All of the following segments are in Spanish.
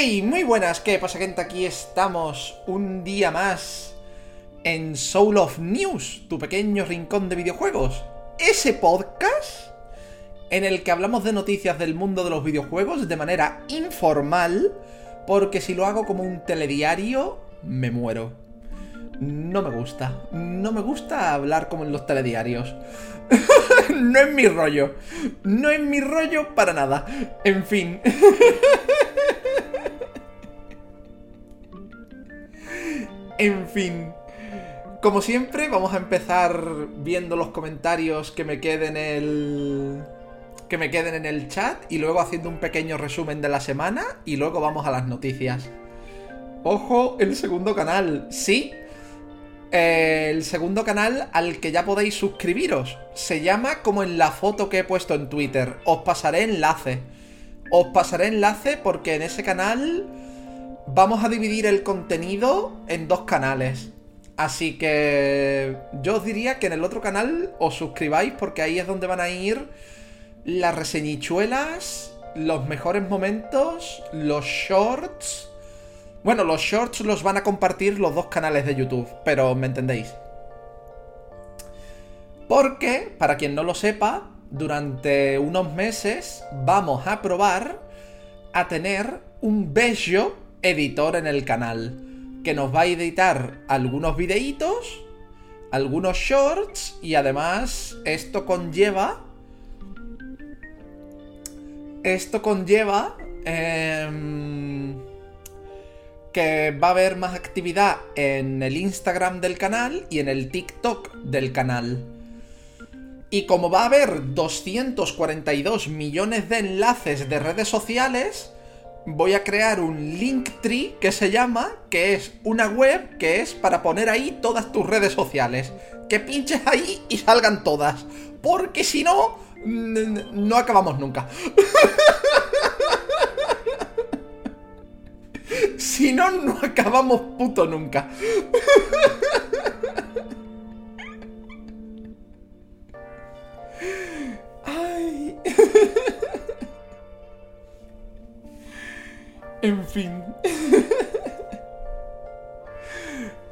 Hey, muy buenas, ¿qué pasa gente? Aquí estamos un día más en Soul of News, tu pequeño rincón de videojuegos. Ese podcast en el que hablamos de noticias del mundo de los videojuegos de manera informal, porque si lo hago como un telediario, me muero. No me gusta, no me gusta hablar como en los telediarios. no es mi rollo, no es mi rollo para nada. En fin. En fin. Como siempre, vamos a empezar viendo los comentarios que me queden en el. que me queden en el chat y luego haciendo un pequeño resumen de la semana y luego vamos a las noticias. Ojo, el segundo canal. Sí. Eh, el segundo canal al que ya podéis suscribiros. Se llama como en la foto que he puesto en Twitter. Os pasaré enlace. Os pasaré enlace porque en ese canal vamos a dividir el contenido en dos canales. Así que yo os diría que en el otro canal os suscribáis porque ahí es donde van a ir las reseñichuelas, los mejores momentos, los shorts. Bueno, los shorts los van a compartir los dos canales de YouTube, pero me entendéis. Porque, para quien no lo sepa, durante unos meses vamos a probar a tener un bello editor en el canal que nos va a editar algunos videitos, algunos shorts y además esto conlleva... Esto conlleva... Em, que va a haber más actividad en el Instagram del canal y en el TikTok del canal. Y como va a haber 242 millones de enlaces de redes sociales, voy a crear un Linktree que se llama, que es una web que es para poner ahí todas tus redes sociales. Que pinches ahí y salgan todas. Porque si no, no acabamos nunca. si no, no acabamos puto nunca. Ay. En fin.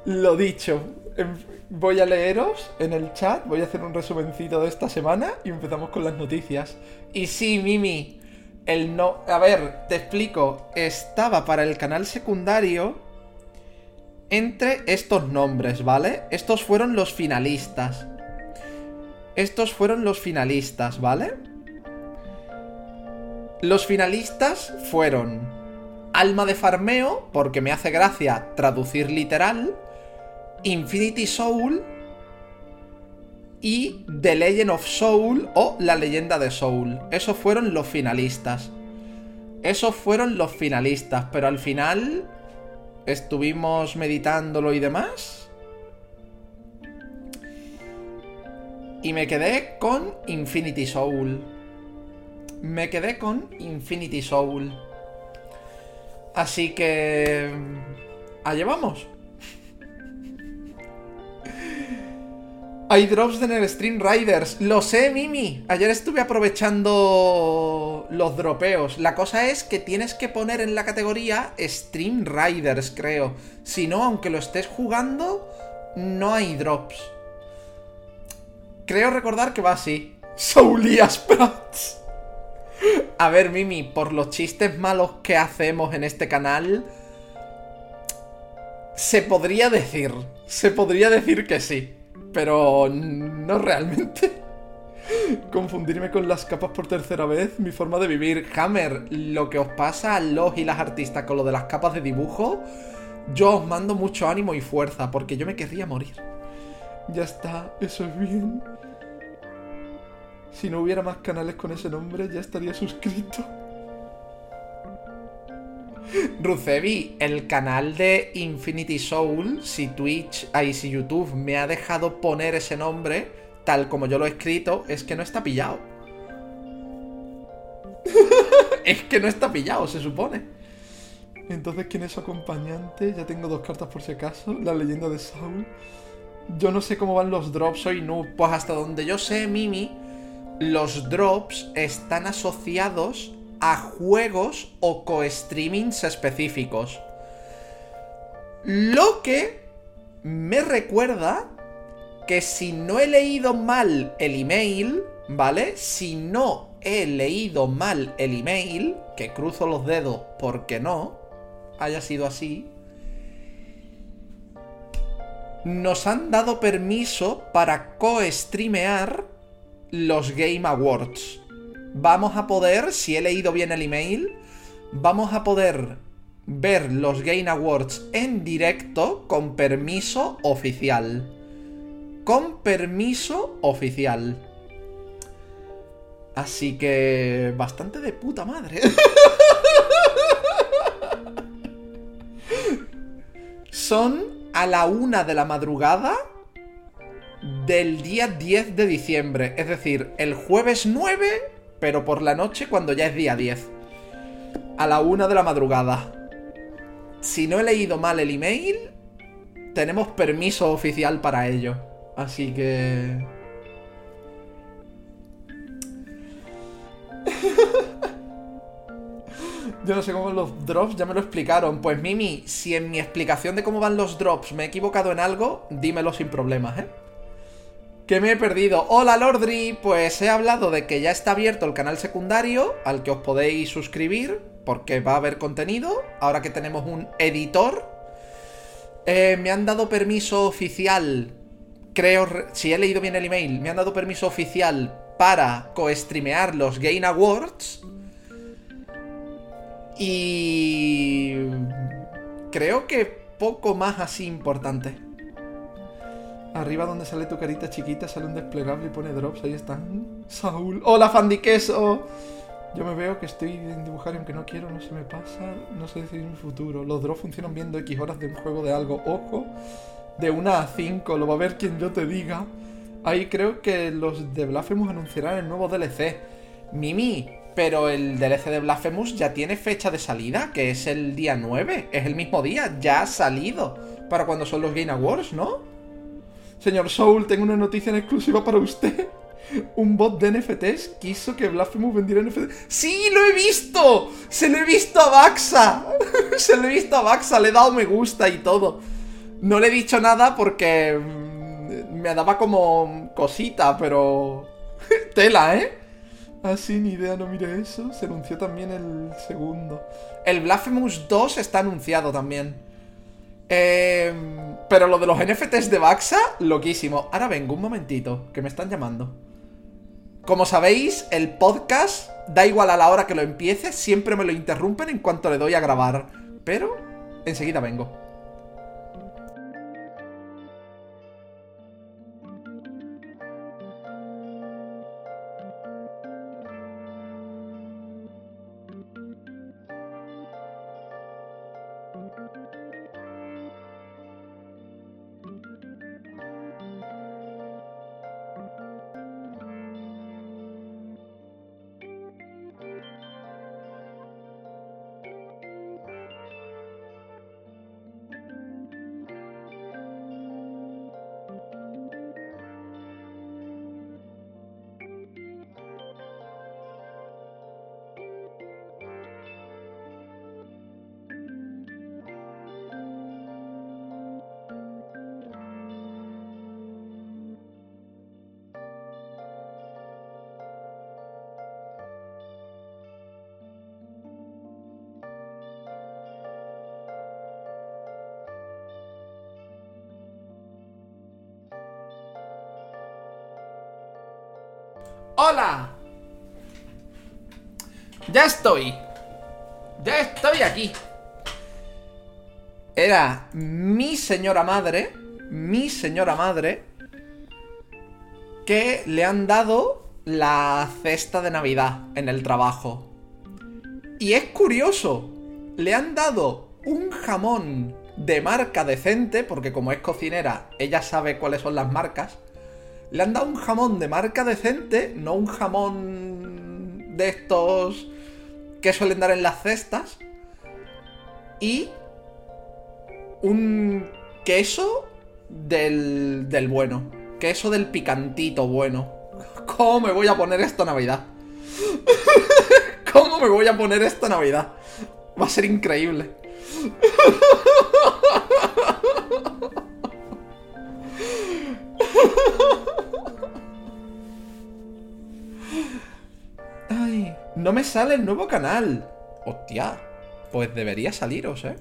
Lo dicho. Voy a leeros en el chat, voy a hacer un resumencito de esta semana y empezamos con las noticias. Y sí, Mimi, el no... A ver, te explico. Estaba para el canal secundario entre estos nombres, ¿vale? Estos fueron los finalistas. Estos fueron los finalistas, ¿vale? Los finalistas fueron Alma de Farmeo, porque me hace gracia traducir literal, Infinity Soul y The Legend of Soul o La leyenda de Soul. Esos fueron los finalistas. Esos fueron los finalistas, pero al final estuvimos meditándolo y demás. Y me quedé con Infinity Soul. Me quedé con Infinity Soul. Así que... Allá vamos. Hay drops en el Stream Riders. Lo sé, Mimi. Ayer estuve aprovechando los dropeos. La cosa es que tienes que poner en la categoría Stream Riders, creo. Si no, aunque lo estés jugando, no hay drops. Creo recordar que va así. Soulias Prats. A ver, Mimi, por los chistes malos que hacemos en este canal, se podría decir, se podría decir que sí, pero no realmente. Confundirme con las capas por tercera vez, mi forma de vivir. Hammer, lo que os pasa a los y las artistas con lo de las capas de dibujo, yo os mando mucho ánimo y fuerza, porque yo me querría morir. Ya está, eso es bien. Si no hubiera más canales con ese nombre, ya estaría suscrito. Rucevi, el canal de Infinity Soul, si Twitch, ahí si YouTube me ha dejado poner ese nombre, tal como yo lo he escrito, es que no está pillado. es que no está pillado, se supone. Entonces, ¿quién es su acompañante? Ya tengo dos cartas por si acaso. La leyenda de Saul. Yo no sé cómo van los drops, soy noob. Pues hasta donde yo sé, Mimi, los drops están asociados a juegos o co-streamings específicos. Lo que me recuerda que si no he leído mal el email, ¿vale? Si no he leído mal el email, que cruzo los dedos porque no, haya sido así, nos han dado permiso para co-streamear los Game Awards. Vamos a poder, si he leído bien el email, vamos a poder ver los Game Awards en directo con permiso oficial. Con permiso oficial. Así que... Bastante de puta madre. Son a la una de la madrugada del día 10 de diciembre. Es decir, el jueves 9, pero por la noche cuando ya es día 10. A la una de la madrugada. Si no he leído mal el email, tenemos permiso oficial para ello. Así que... Yo no sé cómo los drops, ya me lo explicaron. Pues Mimi, si en mi explicación de cómo van los drops me he equivocado en algo, dímelo sin problemas, ¿eh? Que me he perdido. Hola Lordri, pues he hablado de que ya está abierto el canal secundario al que os podéis suscribir porque va a haber contenido. Ahora que tenemos un editor. Eh, me han dado permiso oficial. Creo, si he leído bien el email, me han dado permiso oficial para co-streamear los Game Awards. Y... Creo que poco más así importante. Arriba donde sale tu carita chiquita sale un desplegable y pone drops, ahí están. Saúl. ¡Hola, Fandiqueso! Yo me veo que estoy en dibujar y aunque no quiero, no se me pasa, no sé decir mi futuro. Los drops funcionan viendo X horas de un juego de algo. Ojo, de una a 5, lo va a ver quien yo te diga. Ahí creo que los de Blasphemous anunciarán el nuevo DLC. Mimi, pero el DLC de Blasphemous ya tiene fecha de salida, que es el día 9. Es el mismo día, ya ha salido. Para cuando son los Game Awards, ¿no? Señor Soul, tengo una noticia en exclusiva para usted. Un bot de NFTs quiso que Blasphemous vendiera NFTs. ¡Sí, lo he visto! ¡Se lo he visto a Baxa! Se lo he visto a Baxa, le he dado me gusta y todo. No le he dicho nada porque me daba como cosita, pero... Tela, ¿eh? Así, ni idea, no mire eso. Se anunció también el segundo. El Blasphemous 2 está anunciado también. Eh, pero lo de los NFTs de Baxa, loquísimo. Ahora vengo, un momentito, que me están llamando. Como sabéis, el podcast, da igual a la hora que lo empiece, siempre me lo interrumpen en cuanto le doy a grabar. Pero, enseguida vengo. ¡Hola! Ya estoy. Ya estoy aquí. Era mi señora madre, mi señora madre, que le han dado la cesta de Navidad en el trabajo. Y es curioso, le han dado un jamón de marca decente, porque como es cocinera, ella sabe cuáles son las marcas. Le han dado un jamón de marca decente, no un jamón de estos que suelen dar en las cestas. Y un queso del, del bueno. Queso del picantito bueno. ¿Cómo me voy a poner esto Navidad? ¿Cómo me voy a poner esta Navidad? Va a ser increíble. Ay, no me sale el nuevo canal. Hostia, pues debería saliros, ¿eh?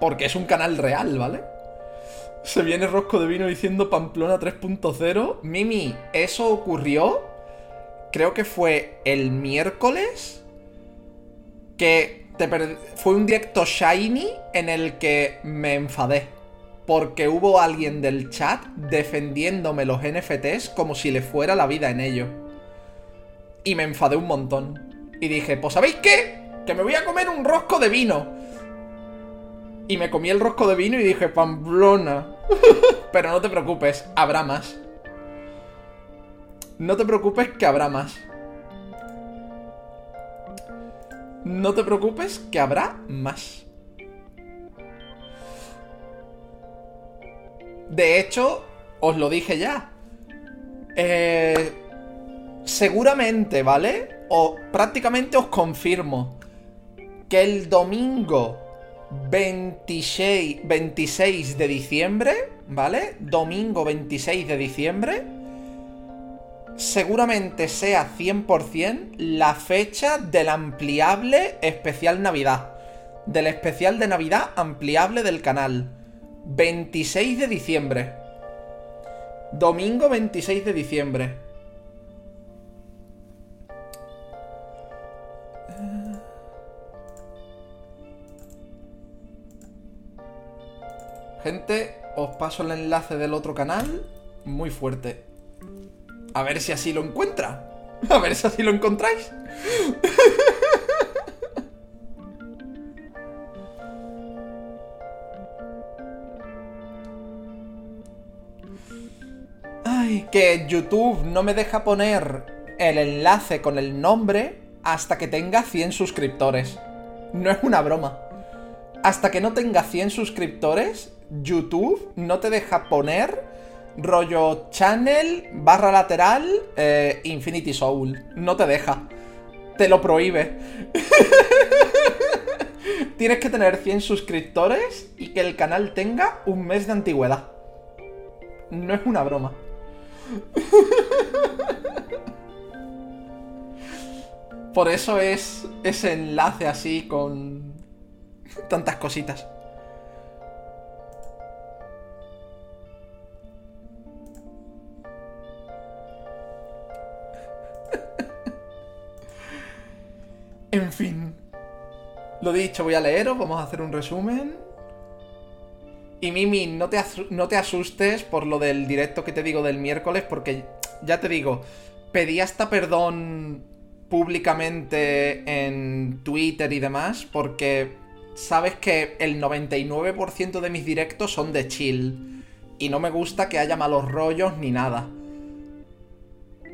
Porque es un canal real, ¿vale? Se viene Rosco de Vino diciendo Pamplona 3.0. Mimi, eso ocurrió. Creo que fue el miércoles. Que te fue un directo Shiny en el que me enfadé. Porque hubo alguien del chat defendiéndome los NFTs como si le fuera la vida en ello. Y me enfadé un montón. Y dije, pues ¿sabéis qué? Que me voy a comer un rosco de vino. Y me comí el rosco de vino y dije, Pamplona. Pero no te preocupes, habrá más. No te preocupes que habrá más. No te preocupes que habrá más. De hecho, os lo dije ya. Eh, seguramente, ¿vale? O prácticamente os confirmo que el domingo 26, 26 de diciembre, ¿vale? Domingo 26 de diciembre. Seguramente sea 100% la fecha del ampliable especial Navidad. Del especial de Navidad ampliable del canal. 26 de diciembre. Domingo 26 de diciembre. Gente, os paso el enlace del otro canal. Muy fuerte. A ver si así lo encuentra. A ver si así lo encontráis. Que YouTube no me deja poner el enlace con el nombre hasta que tenga 100 suscriptores. No es una broma. Hasta que no tenga 100 suscriptores, YouTube no te deja poner rollo channel barra lateral eh, Infinity Soul. No te deja. Te lo prohíbe. Tienes que tener 100 suscriptores y que el canal tenga un mes de antigüedad. No es una broma. Por eso es ese enlace así con tantas cositas. En fin. Lo dicho, voy a leeros, vamos a hacer un resumen. Y Mimi, no te, no te asustes por lo del directo que te digo del miércoles, porque ya te digo, pedí hasta perdón públicamente en Twitter y demás, porque sabes que el 99% de mis directos son de chill. Y no me gusta que haya malos rollos ni nada.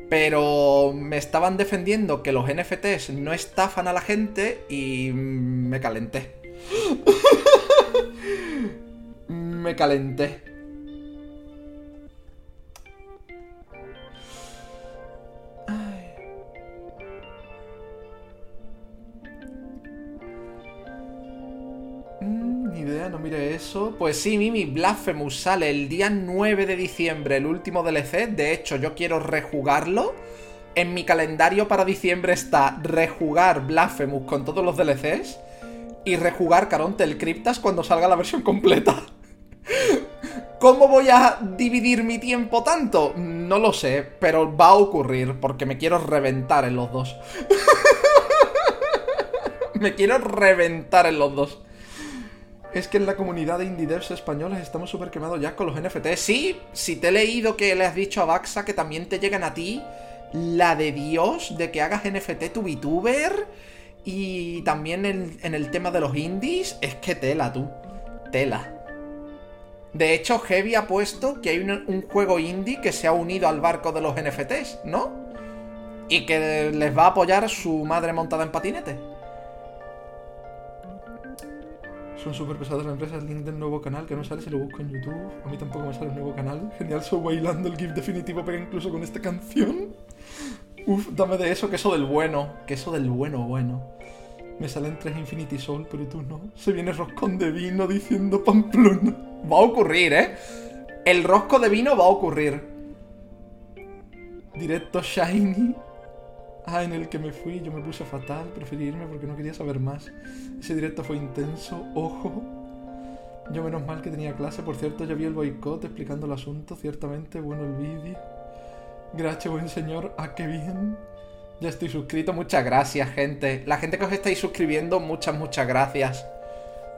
Pero me estaban defendiendo que los NFTs no estafan a la gente y me calenté. me calenté. Mm, ni idea, no mire eso. Pues sí, Mimi, Blasphemous sale el día 9 de diciembre, el último DLC. De hecho, yo quiero rejugarlo. En mi calendario para diciembre está rejugar Blasphemous con todos los DLCs y rejugar Caronte Cryptas cuando salga la versión completa. ¿Cómo voy a dividir mi tiempo tanto? No lo sé, pero va a ocurrir porque me quiero reventar en los dos. me quiero reventar en los dos. Es que en la comunidad de indie devs españoles estamos súper quemados ya con los NFT. Sí, si te he leído que le has dicho a Baxa que también te llegan a ti la de Dios de que hagas NFT tu VTuber. Y también en, el tema de los indies, es que tela tú. Tela. De hecho, Heavy ha puesto que hay un, juego indie que se ha unido al barco de los NFTs, ¿no? Y que les va a apoyar su madre montada en patinete. Son súper pesadas las empresas. Link del nuevo canal que no sale si lo busco en YouTube. A mí tampoco me sale el nuevo canal. Genial, soy bailando el GIF definitivo, pero incluso con esta canción. Uf, dame de eso, queso del bueno. Queso del bueno, bueno. Me salen tres Infinity Soul, pero tú no. Se viene roscón de vino diciendo Pamplona. Va a ocurrir, ¿eh? El rosco de vino va a ocurrir. Directo Shiny. Ah, en el que me fui, yo me puse fatal. Preferí irme porque no quería saber más. Ese directo fue intenso. Ojo. Yo menos mal que tenía clase. Por cierto, ya vi el boicot explicando el asunto. Ciertamente, bueno el vídeo. Gracias, buen señor. Ah, qué bien. Ya estoy suscrito. Muchas gracias, gente. La gente que os estáis suscribiendo, muchas, muchas gracias.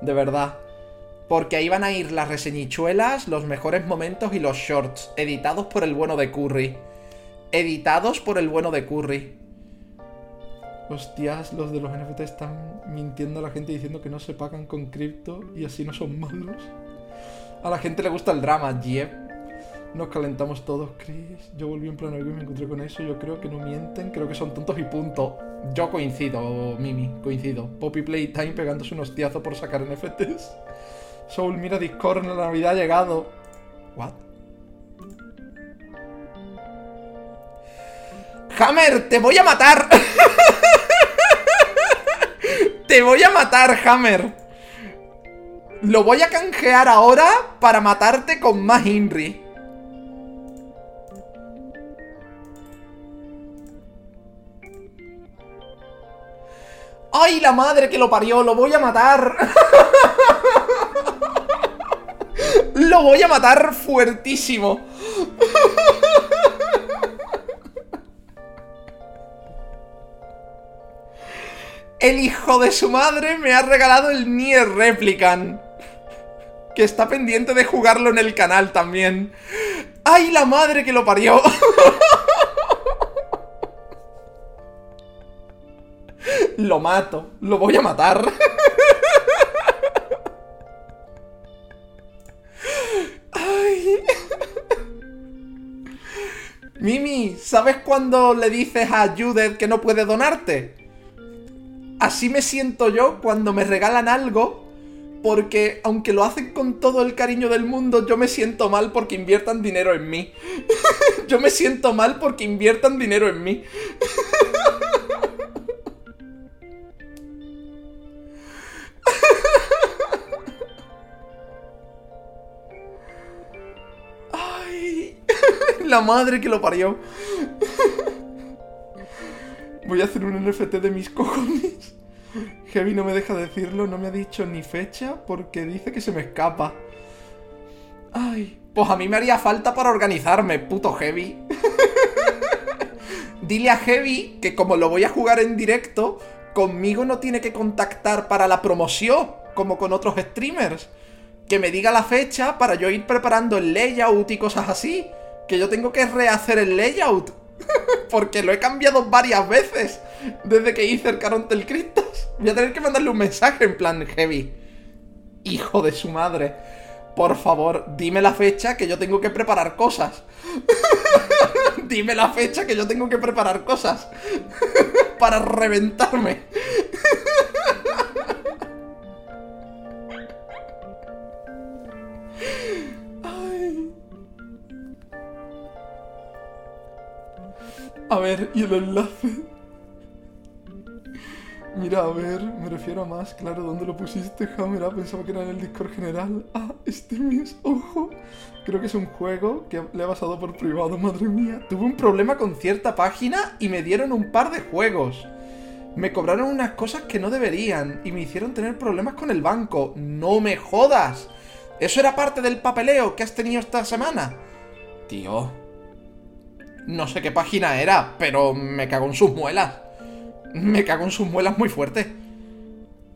De verdad. Porque ahí van a ir las reseñichuelas, los mejores momentos y los shorts. Editados por el bueno de Curry. Editados por el bueno de Curry. Hostias, los de los NFT están mintiendo a la gente diciendo que no se pagan con cripto y así no son malos. A la gente le gusta el drama, yep. Nos calentamos todos, Chris. Yo volví en plan y me encontré con eso. Yo creo que no mienten, creo que son tontos y punto. Yo coincido, Mimi, coincido. Poppy Playtime pegándose un hostiazo por sacar NFTs. Soul, mira Discord, la Navidad ha llegado. ¿What? Hammer, te voy a matar. te voy a matar, Hammer. Lo voy a canjear ahora para matarte con más Inri. ¡Ay, la madre que lo parió! ¡Lo voy a matar! ¡Lo voy a matar fuertísimo! El hijo de su madre me ha regalado el Nier Replicant. Que está pendiente de jugarlo en el canal también. ¡Ay, la madre que lo parió! Lo mato. Lo voy a matar. Ay. Mimi, ¿sabes cuando le dices a Judith que no puede donarte? Así me siento yo cuando me regalan algo porque aunque lo hacen con todo el cariño del mundo, yo me siento mal porque inviertan dinero en mí. yo me siento mal porque inviertan dinero en mí. La madre que lo parió. Voy a hacer un NFT de mis cojones. Heavy no me deja decirlo, no me ha dicho ni fecha porque dice que se me escapa. Ay, pues a mí me haría falta para organizarme, puto Heavy. Dile a Heavy que como lo voy a jugar en directo, conmigo no tiene que contactar para la promoción, como con otros streamers. Que me diga la fecha para yo ir preparando el layout y cosas así que yo tengo que rehacer el layout. Porque lo he cambiado varias veces desde que hice el Carontel Cristos. Voy a tener que mandarle un mensaje en plan heavy. Hijo de su madre. Por favor, dime la fecha que yo tengo que preparar cosas. dime la fecha que yo tengo que preparar cosas. Para reventarme. A ver, y el enlace. Mira, a ver, me refiero a más, claro, ¿dónde lo pusiste, Hammer? Ah, pensaba que era en el Discord general. Ah, este mes, ojo. Creo que es un juego que le ha pasado por privado, madre mía. Tuve un problema con cierta página y me dieron un par de juegos. Me cobraron unas cosas que no deberían y me hicieron tener problemas con el banco. ¡No me jodas! ¿Eso era parte del papeleo que has tenido esta semana? Tío, no sé qué página era, pero me cago en sus muelas. Me cago en sus muelas muy fuerte.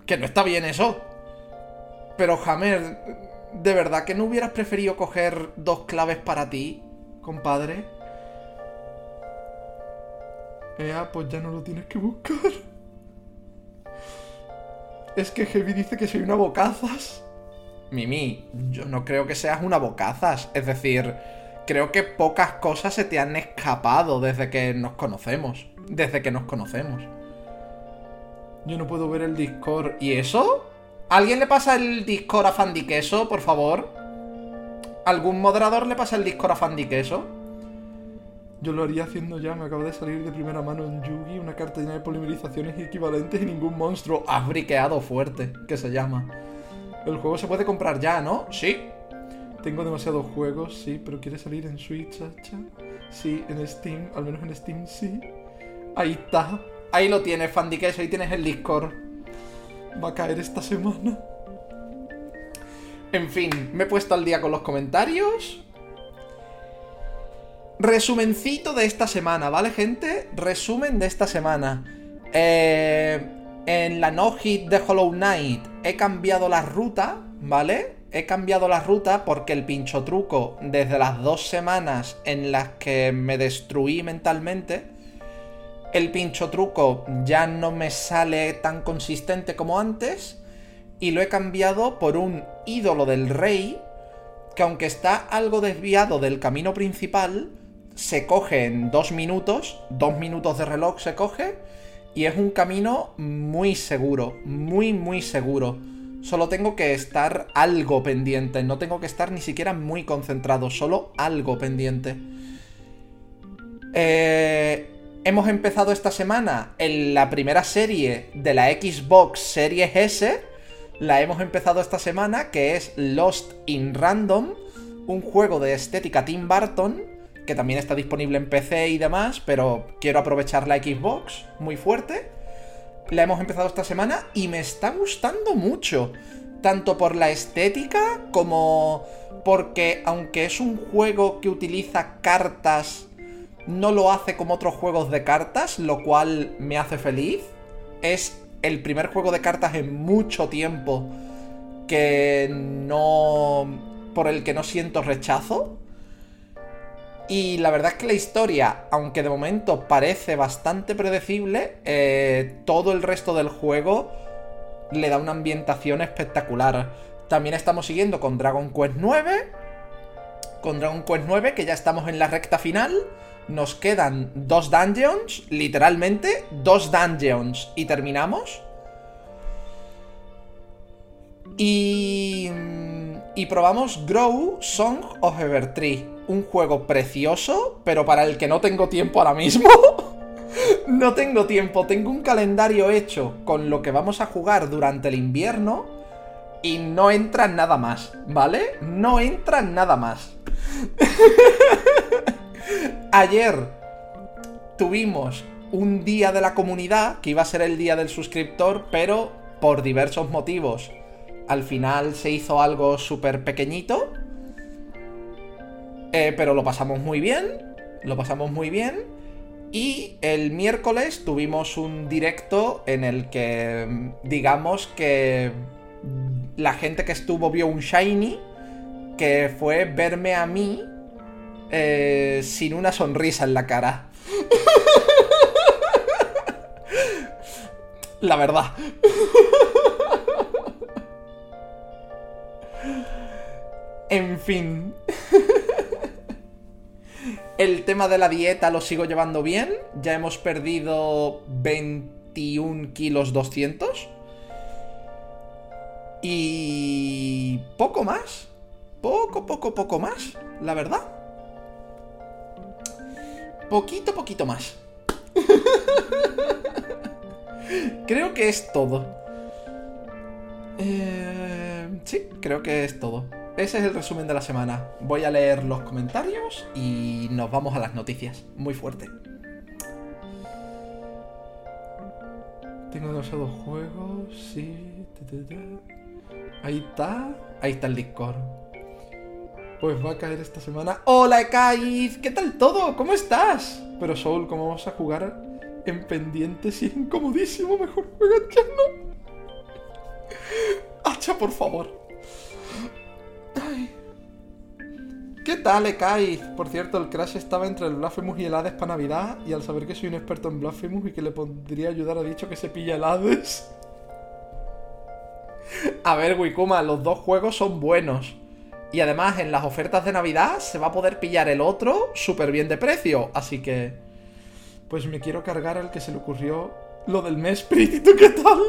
Que no está bien eso. Pero Hammer, ¿de verdad que no hubieras preferido coger dos claves para ti, compadre? Ea, pues ya no lo tienes que buscar. Es que Heavy dice que soy una bocazas. Mimi, yo no creo que seas una bocazas. Es decir, creo que pocas cosas se te han escapado desde que nos conocemos. Desde que nos conocemos. Yo no puedo ver el Discord. ¿Y eso? ¿Alguien le pasa el Discord a Fandiqueso, por favor? ¿Algún moderador le pasa el Discord a Fandiqueso? Yo lo haría haciendo ya, me acaba de salir de primera mano en Yugi una carta llena de polimerizaciones equivalentes y ningún monstruo. Has briqueado fuerte, que se llama. El juego se puede comprar ya, ¿no? Sí. Tengo demasiados juegos, sí, pero quiere salir en Switch. Sí, en Steam, al menos en Steam sí. Ahí está. Ahí lo tienes, Fandiques, ahí tienes el Discord. Va a caer esta semana. En fin, me he puesto al día con los comentarios. Resumencito de esta semana, ¿vale, gente? Resumen de esta semana. Eh, en la no-hit de Hollow Knight he cambiado la ruta, ¿vale? He cambiado la ruta porque el pincho truco, desde las dos semanas en las que me destruí mentalmente, el pincho truco ya no me sale tan consistente como antes y lo he cambiado por un ídolo del rey que aunque está algo desviado del camino principal, se coge en dos minutos, dos minutos de reloj se coge, y es un camino muy seguro, muy, muy seguro. Solo tengo que estar algo pendiente, no tengo que estar ni siquiera muy concentrado, solo algo pendiente. Eh, hemos empezado esta semana en la primera serie de la Xbox Series S. La hemos empezado esta semana, que es Lost in Random, un juego de estética Tim Burton que también está disponible en PC y demás, pero quiero aprovechar la Xbox muy fuerte. La hemos empezado esta semana y me está gustando mucho, tanto por la estética como porque aunque es un juego que utiliza cartas, no lo hace como otros juegos de cartas, lo cual me hace feliz. Es el primer juego de cartas en mucho tiempo que no... por el que no siento rechazo. Y la verdad es que la historia, aunque de momento parece bastante predecible, eh, todo el resto del juego le da una ambientación espectacular. También estamos siguiendo con Dragon Quest 9. Con Dragon Quest 9, que ya estamos en la recta final. Nos quedan dos dungeons, literalmente dos dungeons. Y terminamos. Y... Y probamos Grow Song of Evertree un juego precioso, pero para el que no tengo tiempo ahora mismo. no tengo tiempo, tengo un calendario hecho con lo que vamos a jugar durante el invierno y no entra nada más, ¿vale? No entra nada más. Ayer tuvimos un día de la comunidad, que iba a ser el día del suscriptor, pero por diversos motivos al final se hizo algo súper pequeñito eh, pero lo pasamos muy bien. Lo pasamos muy bien. Y el miércoles tuvimos un directo en el que, digamos que la gente que estuvo vio un shiny, que fue verme a mí eh, sin una sonrisa en la cara. la verdad. en fin. El tema de la dieta lo sigo llevando bien. Ya hemos perdido 21 kilos 200. Y... poco más. Poco, poco, poco más. La verdad. Poquito, poquito más. creo que es todo. Eh, sí, creo que es todo ese es el resumen de la semana. Voy a leer los comentarios y nos vamos a las noticias. Muy fuerte. Tengo demasiados juegos, sí. Ahí está. Ahí está el Discord. Pues va a caer esta semana. ¡Hola, Kaiz! ¿Qué tal todo? ¿Cómo estás? Pero Soul, ¿cómo vamos a jugar en pendientes y incomodísimo? Mejor juega ya no. Hacha, por favor. ¿Qué tal, Ekaiz? Por cierto, el Crash estaba entre el Blasphemous y el Hades para Navidad. Y al saber que soy un experto en Blasphemous y que le podría ayudar, ha dicho que se pilla el Hades. A ver, Wikuma, los dos juegos son buenos. Y además, en las ofertas de Navidad se va a poder pillar el otro súper bien de precio. Así que. Pues me quiero cargar al que se le ocurrió lo del mes, ¿tú qué tal?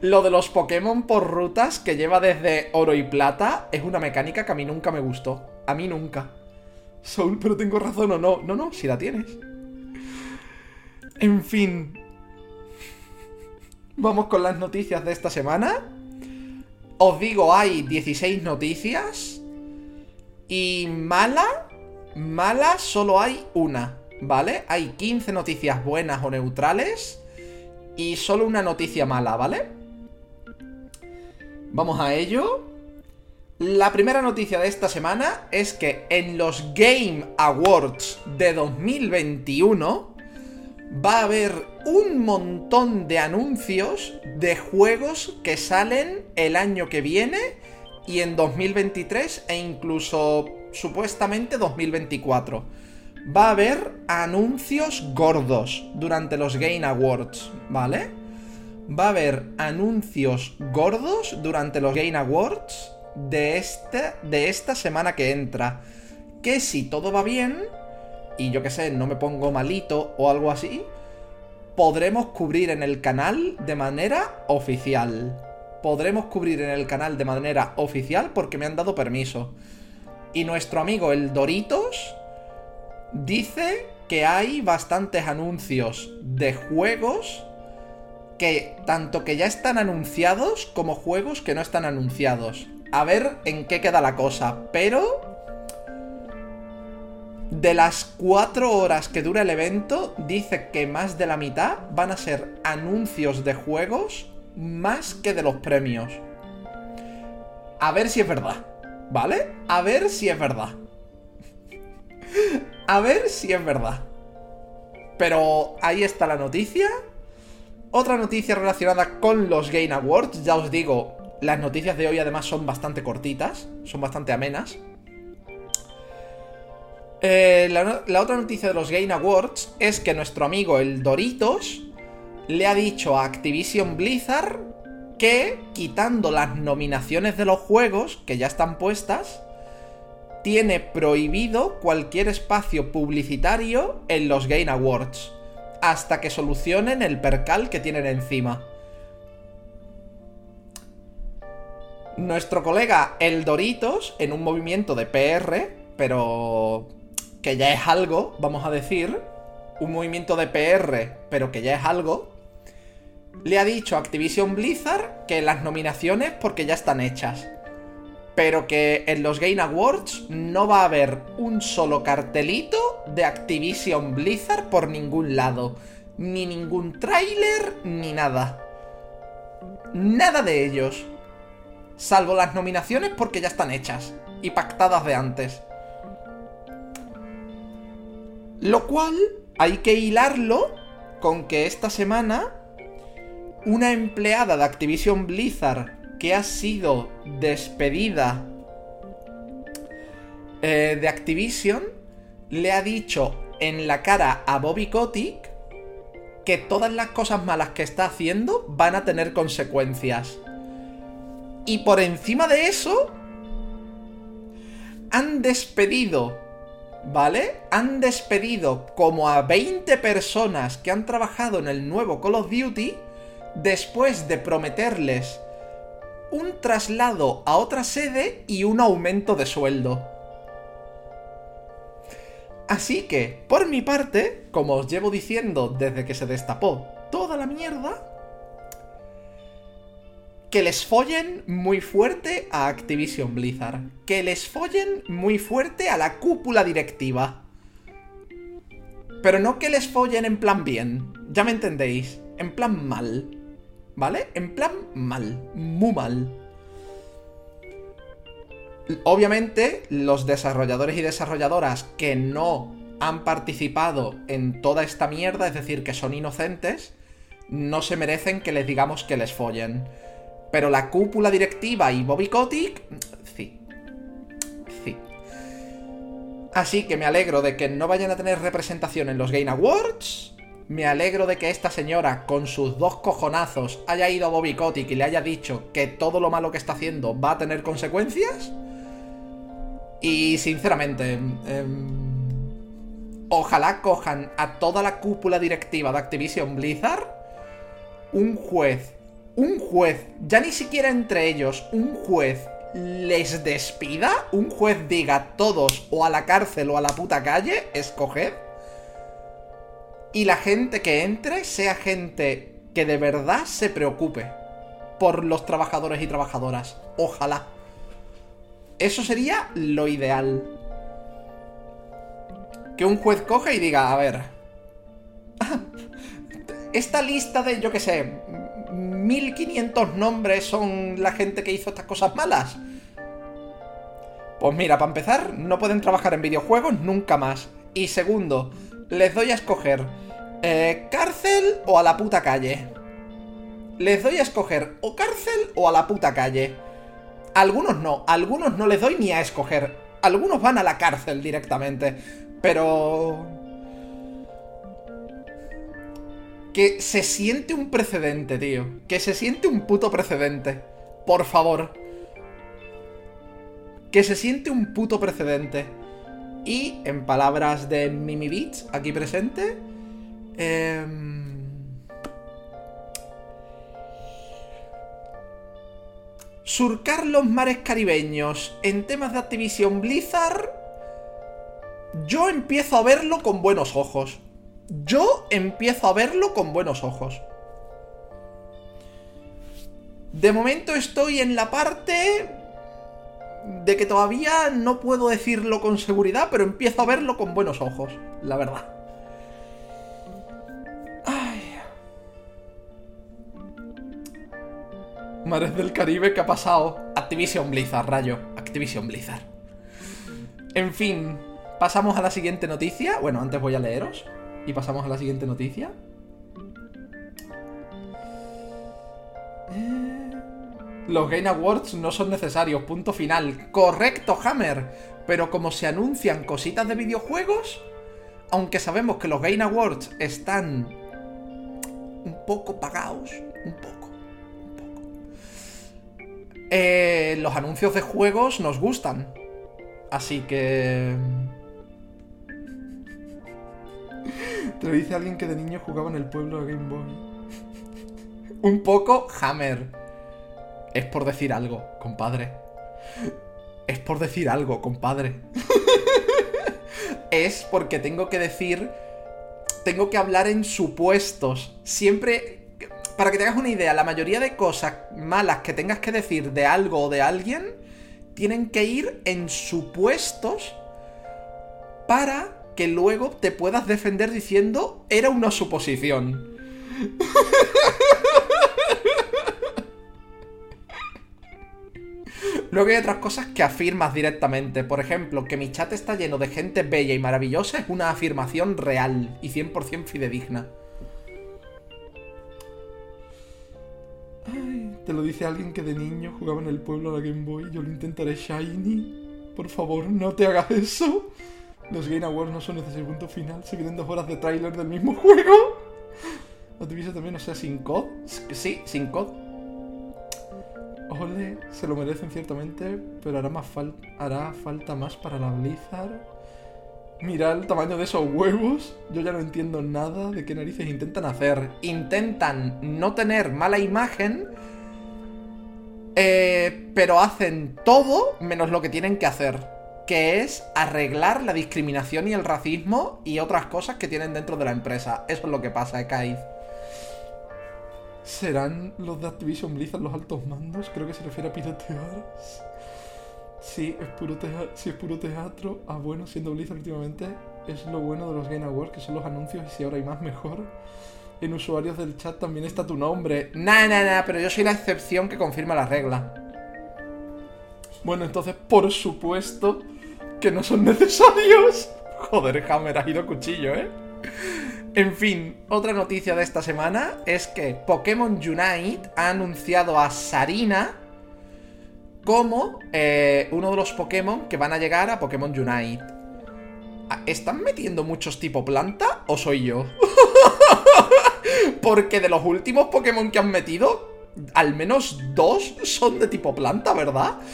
Lo de los Pokémon por rutas que lleva desde oro y plata es una mecánica que a mí nunca me gustó. A mí nunca. Soul, pero tengo razón o no. No, no, si la tienes. En fin. Vamos con las noticias de esta semana. Os digo, hay 16 noticias. Y mala, mala solo hay una, ¿vale? Hay 15 noticias buenas o neutrales. Y solo una noticia mala, ¿vale? Vamos a ello. La primera noticia de esta semana es que en los Game Awards de 2021 va a haber un montón de anuncios de juegos que salen el año que viene y en 2023 e incluso supuestamente 2024. Va a haber anuncios gordos durante los Game Awards, ¿vale? Va a haber anuncios gordos durante los Game Awards de, este, de esta semana que entra. Que si todo va bien, y yo que sé, no me pongo malito o algo así, podremos cubrir en el canal de manera oficial. Podremos cubrir en el canal de manera oficial porque me han dado permiso. Y nuestro amigo el Doritos dice que hay bastantes anuncios de juegos que tanto que ya están anunciados como juegos que no están anunciados a ver en qué queda la cosa. Pero... De las cuatro horas que dura el evento, dice que más de la mitad van a ser anuncios de juegos más que de los premios. A ver si es verdad. ¿Vale? A ver si es verdad. A ver si es verdad. Pero ahí está la noticia. Otra noticia relacionada con los Game Awards, ya os digo, las noticias de hoy además son bastante cortitas, son bastante amenas. Eh, la, otra noticia de los Game Awards es que nuestro amigo el Doritos le ha dicho a Activision Blizzard que quitando las nominaciones de los juegos que ya están puestas, tiene prohibido cualquier espacio publicitario en los Game Awards hasta que solucionen el percal que tienen encima. Nuestro colega El Doritos, en un movimiento de PR, pero que ya es algo, vamos a decir, un movimiento de PR, pero que ya es algo, le ha dicho a Activision Blizzard que las nominaciones porque ya están hechas. Pero que en los Game Awards no va a haber un solo cartelito de Activision Blizzard por ningún lado. Ni ningún tráiler, ni nada. Nada de ellos salvo las nominaciones porque ya están hechas y pactadas de antes. Lo cual hay que hilarlo con que esta semana una empleada de Activision Blizzard que ha sido despedida eh, de Activision le ha dicho en la cara a Bobby Kotick que todas las cosas malas que está haciendo van a tener consecuencias. Y por encima de eso, han despedido, ¿vale? Han despedido como a 20 personas que han trabajado en el nuevo Call of Duty después de prometerles un traslado a otra sede y un aumento de sueldo. Así que, por mi parte, como os llevo diciendo desde que se destapó toda la mierda, que les follen muy fuerte a Activision Blizzard. Que les follen muy fuerte a la cúpula directiva. Pero no que les follen en plan bien. Ya me entendéis. En plan mal. ¿Vale? En plan mal. Muy mal. Obviamente, los desarrolladores y desarrolladoras que no han participado en toda esta mierda, es decir, que son inocentes, no se merecen que les digamos que les follen. Pero la cúpula directiva y Bobby Kotick, sí. Sí. Así que me alegro de que no vayan a tener representación en los Game Awards. Me alegro de que esta señora, con sus dos cojonazos, haya ido a Bobby Kotick y le haya dicho que todo lo malo que está haciendo va a tener consecuencias. Y sinceramente, em, ojalá cojan a toda la cúpula directiva de Activision Blizzard, un juez un juez, ya ni siquiera entre ellos, un juez les despida, un juez diga todos o a la cárcel o a la puta calle, escoged. Y la gente que entre sea gente que de verdad se preocupe por los trabajadores y trabajadoras. Ojalá. Eso sería lo ideal. Que un juez coja y diga, a ver. Esta lista de, yo qué sé, 1500 nombres son la gente que hizo estas cosas malas. Pues mira, para empezar, no pueden trabajar en videojuegos nunca más. Y segundo, les doy a escoger eh, cárcel o a la puta calle. Les doy a escoger o cárcel o a la puta calle. Algunos no, algunos no les doy ni a escoger. Algunos van a la cárcel directamente. Pero... Que se siente un precedente, tío. Que se siente un puto precedente. Por favor. Que se siente un puto precedente. Y, en palabras de Mimi Beats, aquí presente... Eh... Surcar los mares caribeños en temas de Activision Blizzard... Yo empiezo a verlo con buenos ojos. Yo empiezo a verlo con buenos ojos. De momento estoy en la parte de que todavía no puedo decirlo con seguridad, pero empiezo a verlo con buenos ojos, la verdad. Mares del Caribe, ¿qué ha pasado? Activision Blizzard, rayo. Activision Blizzard. En fin, pasamos a la siguiente noticia. Bueno, antes voy a leeros. Y pasamos a la siguiente noticia. Eh, Los Game Awards no son necesarios, punto final. Correcto, Hammer. Pero como se anuncian cositas de videojuegos, aunque sabemos que los Game Awards están un poco pagados, un poco, un poco. Eh, los anuncios de juegos nos gustan. Así que... Te lo dice alguien que de niño jugaba en el pueblo de Game Boy. Un poco Hammer. Es por decir algo, compadre. Es por decir algo, compadre. es porque tengo que decir... Tengo que hablar en supuestos. Siempre... Para que tengas una idea, la mayoría de cosas malas que tengas que decir de algo o de alguien tienen que ir en supuestos para que luego te puedas defender diciendo era una suposición. Luego hay otras cosas que afirmas directamente. Por ejemplo, que mi chat está lleno de gente bella y maravillosa es una afirmación real y 100% fidedigna. Te lo dice alguien que de niño jugaba en el pueblo a la Game Boy. Yo lo intentaré shiny. Por favor, no te hagas eso. Los Game Awards no son necesarios punto final. Se vienen dos horas de tráiler del mismo juego. Activision también, o sea, sin COD. Sí, sin COD. Ole, se lo merecen ciertamente, pero hará, más fal hará falta más para la Blizzard. Mira el tamaño de esos huevos. Yo ya no entiendo nada de qué narices intentan hacer. Intentan no tener mala imagen, eh, pero hacen todo menos lo que tienen que hacer. Que es arreglar la discriminación y el racismo y otras cosas que tienen dentro de la empresa. Eso es lo que pasa, Ekaiz. ¿Serán los de Activision Blizzard los altos mandos? Creo que se refiere a pilotear. Sí, es puro, es puro teatro. Ah, bueno, siendo Blizzard últimamente es lo bueno de los Game Awards, que son los anuncios y si ahora hay más mejor. En usuarios del chat también está tu nombre. Nah, nah, nah, pero yo soy la excepción que confirma la regla. Bueno, entonces, por supuesto que no son necesarios. Joder, Hammer, ha ido cuchillo, ¿eh? En fin, otra noticia de esta semana es que Pokémon Unite ha anunciado a Sarina como eh, uno de los Pokémon que van a llegar a Pokémon Unite. ¿Están metiendo muchos tipo planta o soy yo? Porque de los últimos Pokémon que han metido, al menos dos son de tipo planta, ¿verdad?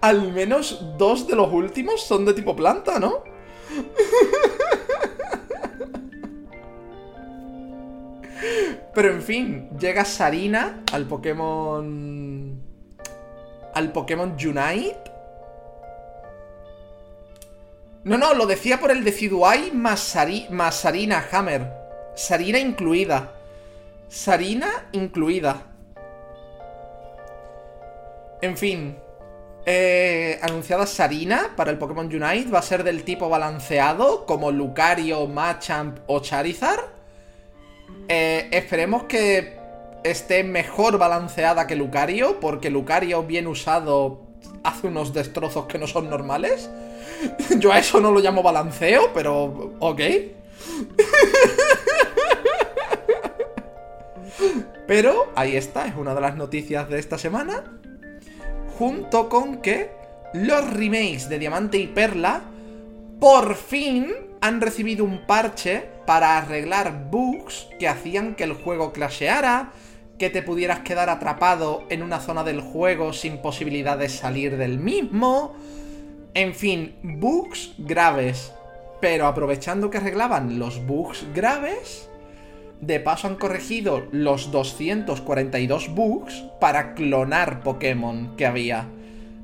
al menos dos de los últimos son de tipo planta, ¿no? Pero en fin, llega Sarina al Pokémon. Al Pokémon Unite. No, no, lo decía por el Decidueye más, más Sarina Hammer. Sarina incluida. Sarina incluida. En fin. Eh, anunciada Sarina para el Pokémon Unite. Va a ser del tipo balanceado, como Lucario, Machamp o Charizard. Eh, esperemos que esté mejor balanceada que Lucario, porque Lucario bien usado hace unos destrozos que no son normales. Yo a eso no lo llamo balanceo, pero ok. Pero ahí está, es una de las noticias de esta semana. Junto con que los remakes de Diamante y Perla por fin han recibido un parche para arreglar bugs que hacían que el juego clasheara, que te pudieras quedar atrapado en una zona del juego sin posibilidad de salir del mismo. En fin, bugs graves. Pero aprovechando que arreglaban los bugs graves, de paso han corregido los 242 bugs para clonar Pokémon que había.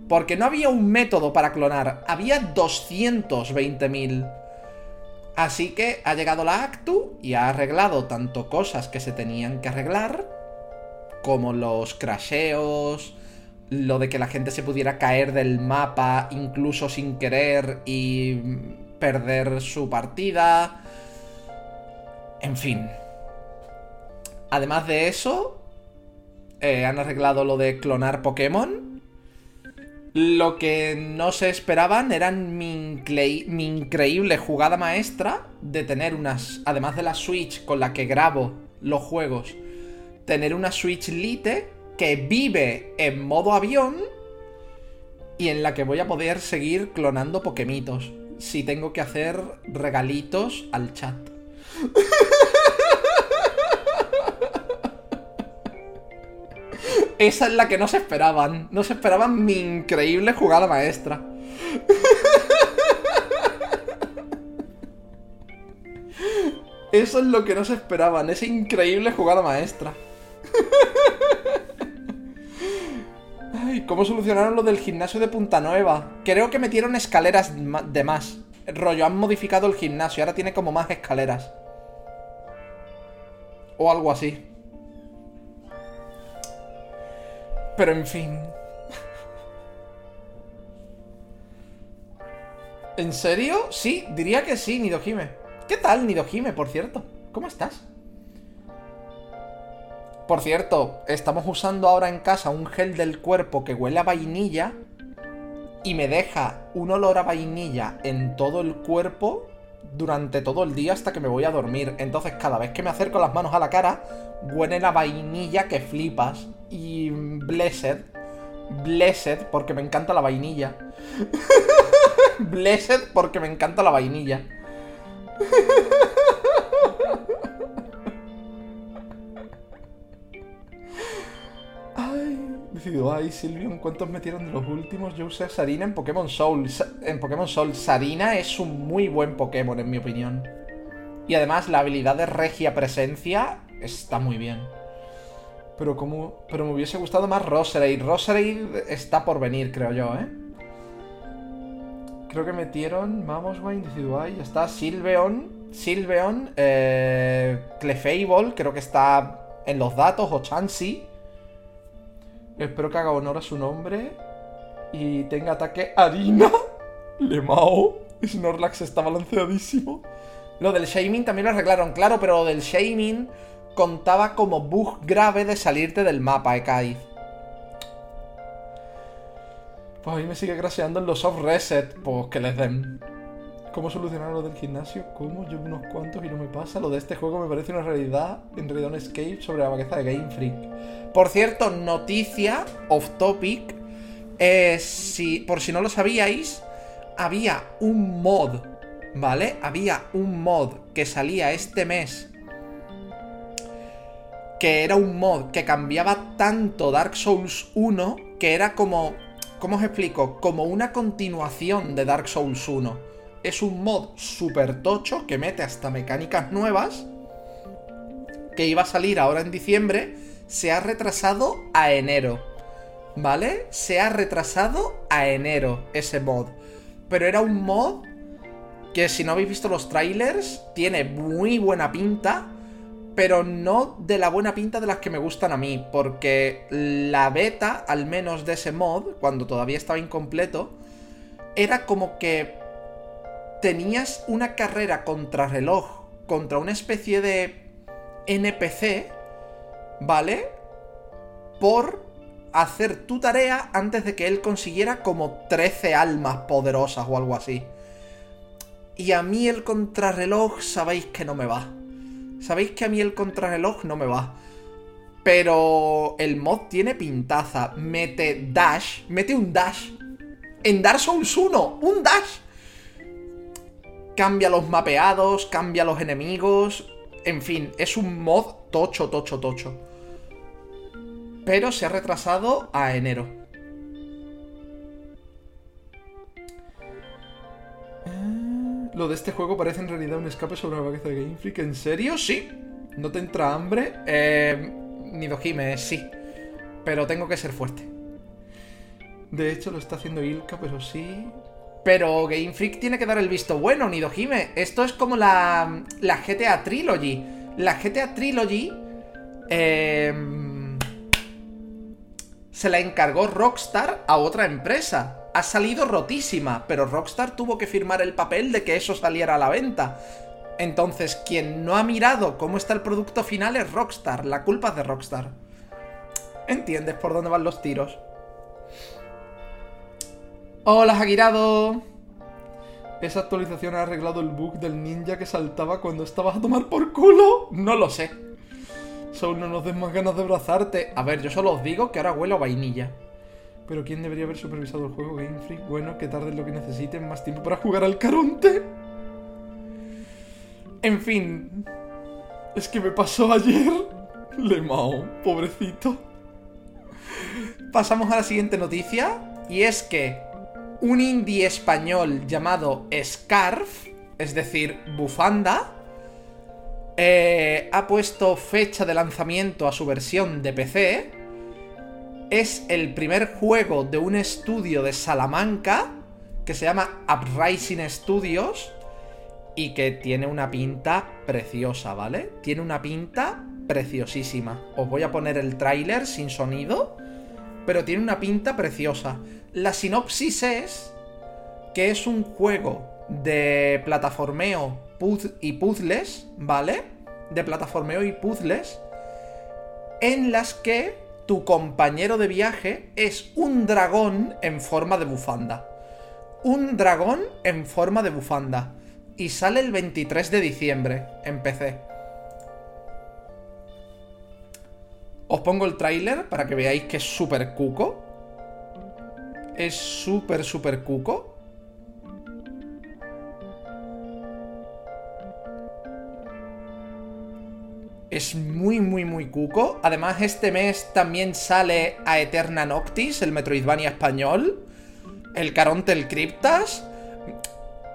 Porque no había un método para clonar, había 220.000. Así que ha llegado la Actu y ha arreglado tanto cosas que se tenían que arreglar, como los crasheos, lo de que la gente se pudiera caer del mapa incluso sin querer y perder su partida. En fin. Además de eso, eh, han arreglado lo de clonar Pokémon. Lo que no se esperaban eran mi, increíble jugada maestra de tener unas, además de la Switch con la que grabo los juegos, tener una Switch Lite que vive en modo avión y en la que voy a poder seguir clonando Pokémitos si tengo que hacer regalitos al chat. Esa es la que no se esperaban. No se esperaban mi increíble jugada maestra. Eso es lo que no se esperaban, esa increíble jugada maestra. ¿cómo solucionaron lo del gimnasio de Punta Nueva? Creo que metieron escaleras de más. Rollo, han modificado el gimnasio, ahora tiene como más escaleras. O algo así. Pero en fin. ¿En serio? Sí, diría que sí, Nidohime. ¿Qué tal, Nidohime, por cierto? ¿Cómo estás? Por cierto, estamos usando ahora en casa un gel del cuerpo que huele a vainilla y me deja un olor a vainilla en todo el cuerpo durante todo el día hasta que me voy a dormir. Entonces cada vez que me acerco las manos a la cara, huele a vainilla que flipas. Y blessed, blessed porque me encanta la vainilla. blessed porque me encanta la vainilla. Decido, Silvion, ¿cuántos metieron de los últimos? Yo usé Sarina en Pokémon Soul. En Pokémon Soul, Sarina es un muy buen Pokémon, en mi opinión. Y además, la habilidad de regia presencia está muy bien. Pero como. Pero me hubiese gustado más Roserade. Roserade está por venir, creo yo, ¿eh? Creo que metieron. Vamos, Wayne, Decidueye. Ya está. Silveon. Silveon. Eh, Clefable, creo que está en los datos. O Chansey. Espero que haga honor a su nombre. Y tenga ataque harina. Lemao. Snorlax está balanceadísimo. Lo del shaming también lo arreglaron, claro, pero lo del shaming contaba como bug grave de salirte del mapa, Ekaiz. Pues a mí me sigue graseando en los soft reset, pues que les den. ¿Cómo solucionar lo del gimnasio? ¿Cómo? Yo unos cuantos y no me pasa. Lo de este juego me parece una realidad en realidad escape sobre la vaqueza de Game Freak. Por cierto, noticia off topic. Eh, si, por si no lo sabíais, había un mod, ¿vale? Había un mod que salía este mes. Que era un mod que cambiaba tanto Dark Souls 1 que era como. ¿Cómo os explico? Como una continuación de Dark Souls 1 es un mod super tocho que mete hasta mecánicas nuevas. que iba a salir ahora en diciembre, se ha retrasado a enero. ¿Vale? Se ha retrasado a enero ese mod. Pero era un mod que si no habéis visto los trailers, tiene muy buena pinta, pero no de la buena pinta de las que me gustan a mí, porque la beta, al menos de ese mod, cuando todavía estaba incompleto, era como que tenías una carrera contrarreloj contra una especie de NPC, ¿vale? Por hacer tu tarea antes de que él consiguiera como 13 almas poderosas o algo así. Y a mí el contrarreloj sabéis que no me va. Sabéis que a mí el contrarreloj no me va. Pero el mod tiene pintaza. Mete dash. Mete un dash. En Dark Souls 1. Un dash. Cambia los mapeados. Cambia los enemigos. En fin, es un mod tocho, tocho, tocho. Pero se ha retrasado a enero. Lo de este juego parece en realidad un escape sobre la cabeza de Game Freak. ¿En serio? Sí. ¿No te entra hambre? Eh. Nidojime, sí. Pero tengo que ser fuerte. De hecho, lo está haciendo Ilka, pero sí. Pero Game Freak tiene que dar el visto bueno, Nidojime. Esto es como la, la GTA Trilogy. La GTA Trilogy. Eh, se la encargó Rockstar a otra empresa ha salido rotísima, pero Rockstar tuvo que firmar el papel de que eso saliera a la venta. Entonces, quien no ha mirado cómo está el producto final es Rockstar, la culpa es de Rockstar. ¿Entiendes por dónde van los tiros? Hola, Hagirado. ¿Esa actualización ha arreglado el bug del ninja que saltaba cuando estabas a tomar por culo? No lo sé. Solo no nos den más ganas de abrazarte. A ver, yo solo os digo que ahora huelo a vainilla. Pero ¿quién debería haber supervisado el juego? Game Freak. Bueno, que tarde lo que necesiten. Más tiempo para jugar al Caronte. En fin. Es que me pasó ayer. Lemao, pobrecito. Pasamos a la siguiente noticia. Y es que un indie español llamado Scarf, es decir, bufanda, eh, ha puesto fecha de lanzamiento a su versión de PC es el primer juego de un estudio de Salamanca que se llama Uprising Studios y que tiene una pinta preciosa, ¿vale? Tiene una pinta preciosísima. Os voy a poner el tráiler sin sonido, pero tiene una pinta preciosa. La sinopsis es que es un juego de plataformeo y puzzles, ¿vale? De plataformeo y puzzles en las que tu compañero de viaje es un dragón en forma de bufanda. Un dragón en forma de bufanda. Y sale el 23 de diciembre en PC. Os pongo el tráiler para que veáis que es súper cuco. Es súper, súper cuco. Es muy, muy, muy cuco. Además, este mes también sale a Eterna Noctis, el Metroidvania español. El Caronte el Cryptas.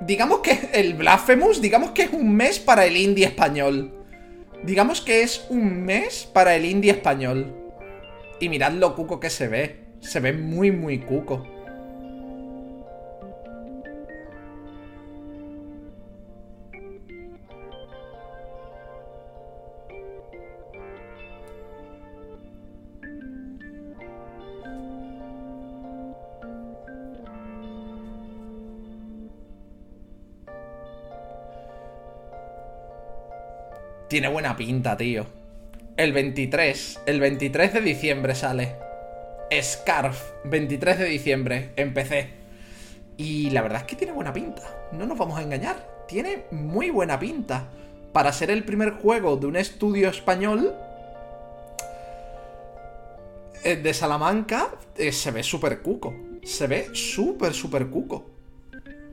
Digamos que el Blasphemous, digamos que es un mes para el indie español. Digamos que es un mes para el indie español. Y mirad lo cuco que se ve. Se ve muy, muy cuco. Tiene buena pinta, tío. El 23, el 23 de diciembre sale. Scarf, 23 de diciembre, empecé. Y la verdad es que tiene buena pinta. No nos vamos a engañar. Tiene muy buena pinta. Para ser el primer juego de un estudio español eh, de Salamanca, eh, se ve súper cuco. Se ve súper, súper cuco.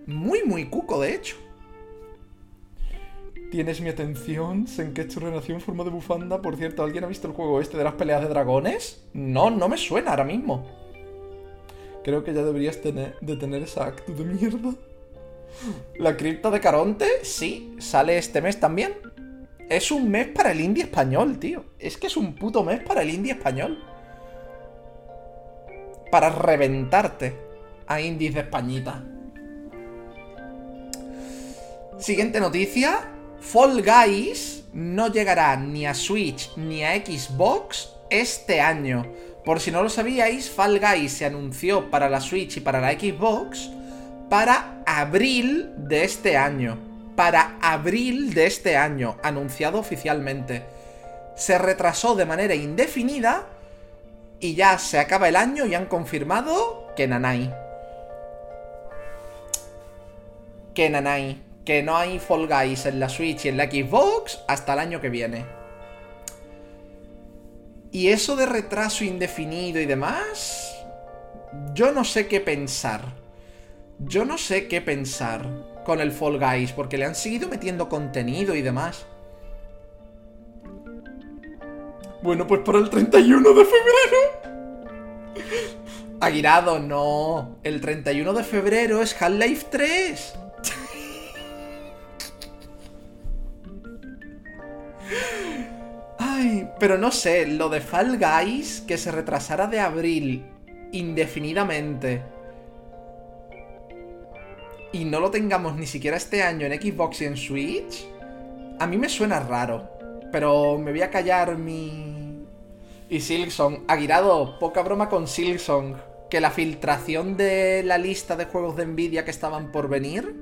Muy, muy cuco, de hecho. Tienes mi atención, Senketsu renació en forma de bufanda. Por cierto, ¿alguien ha visto el juego este de las peleas de dragones? No, no me suena ahora mismo. Creo que ya deberías tener, de tener esa acto de mierda. ¿La cripta de Caronte? Sí, sale este mes también. Es un mes para el indie español, tío. Es que es un puto mes para el indie español. Para reventarte a indies de Españita. Siguiente noticia. Fall Guys no llegará ni a Switch ni a Xbox este año. Por si no lo sabíais, Fall Guys se anunció para la Switch y para la Xbox para abril de este año. Para abril de este año, anunciado oficialmente. Se retrasó de manera indefinida y ya se acaba el año y han confirmado que Nanai. Que Nanai. Que no hay Fall Guys en la Switch y en la Xbox hasta el año que viene. Y eso de retraso indefinido y demás... Yo no sé qué pensar. Yo no sé qué pensar con el Fall Guys, porque le han seguido metiendo contenido y demás. Bueno, pues para el 31 de febrero. Aguirado, no. El 31 de febrero es Half-Life 3. Pero no sé, lo de Fall Guys que se retrasara de abril indefinidamente y no lo tengamos ni siquiera este año en Xbox y en Switch, a mí me suena raro. Pero me voy a callar mi... Y Silksong. Aguirado, poca broma con Silksong. Que la filtración de la lista de juegos de Nvidia que estaban por venir...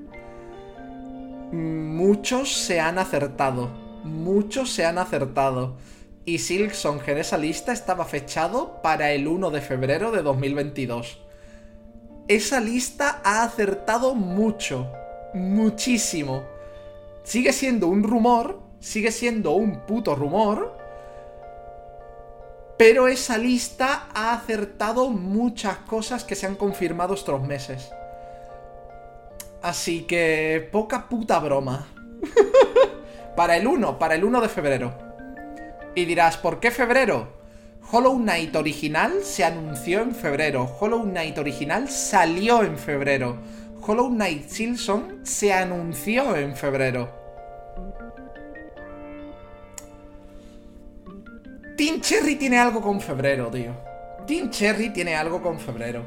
Muchos se han acertado. Muchos se han acertado. Y Silksong en esa lista estaba fechado para el 1 de febrero de 2022 esa lista ha acertado mucho, muchísimo. Sigue siendo un rumor, sigue siendo un puto rumor, pero esa lista ha acertado muchas cosas que se han confirmado estos meses. Así que poca puta broma. para el 1, para el 1 de febrero. Y dirás, ¿por qué febrero? Hollow Knight original se anunció en febrero. Hollow Knight original salió en febrero. Hollow Knight Silson se anunció en febrero. Team Cherry tiene algo con febrero, tío. Team Cherry tiene algo con febrero.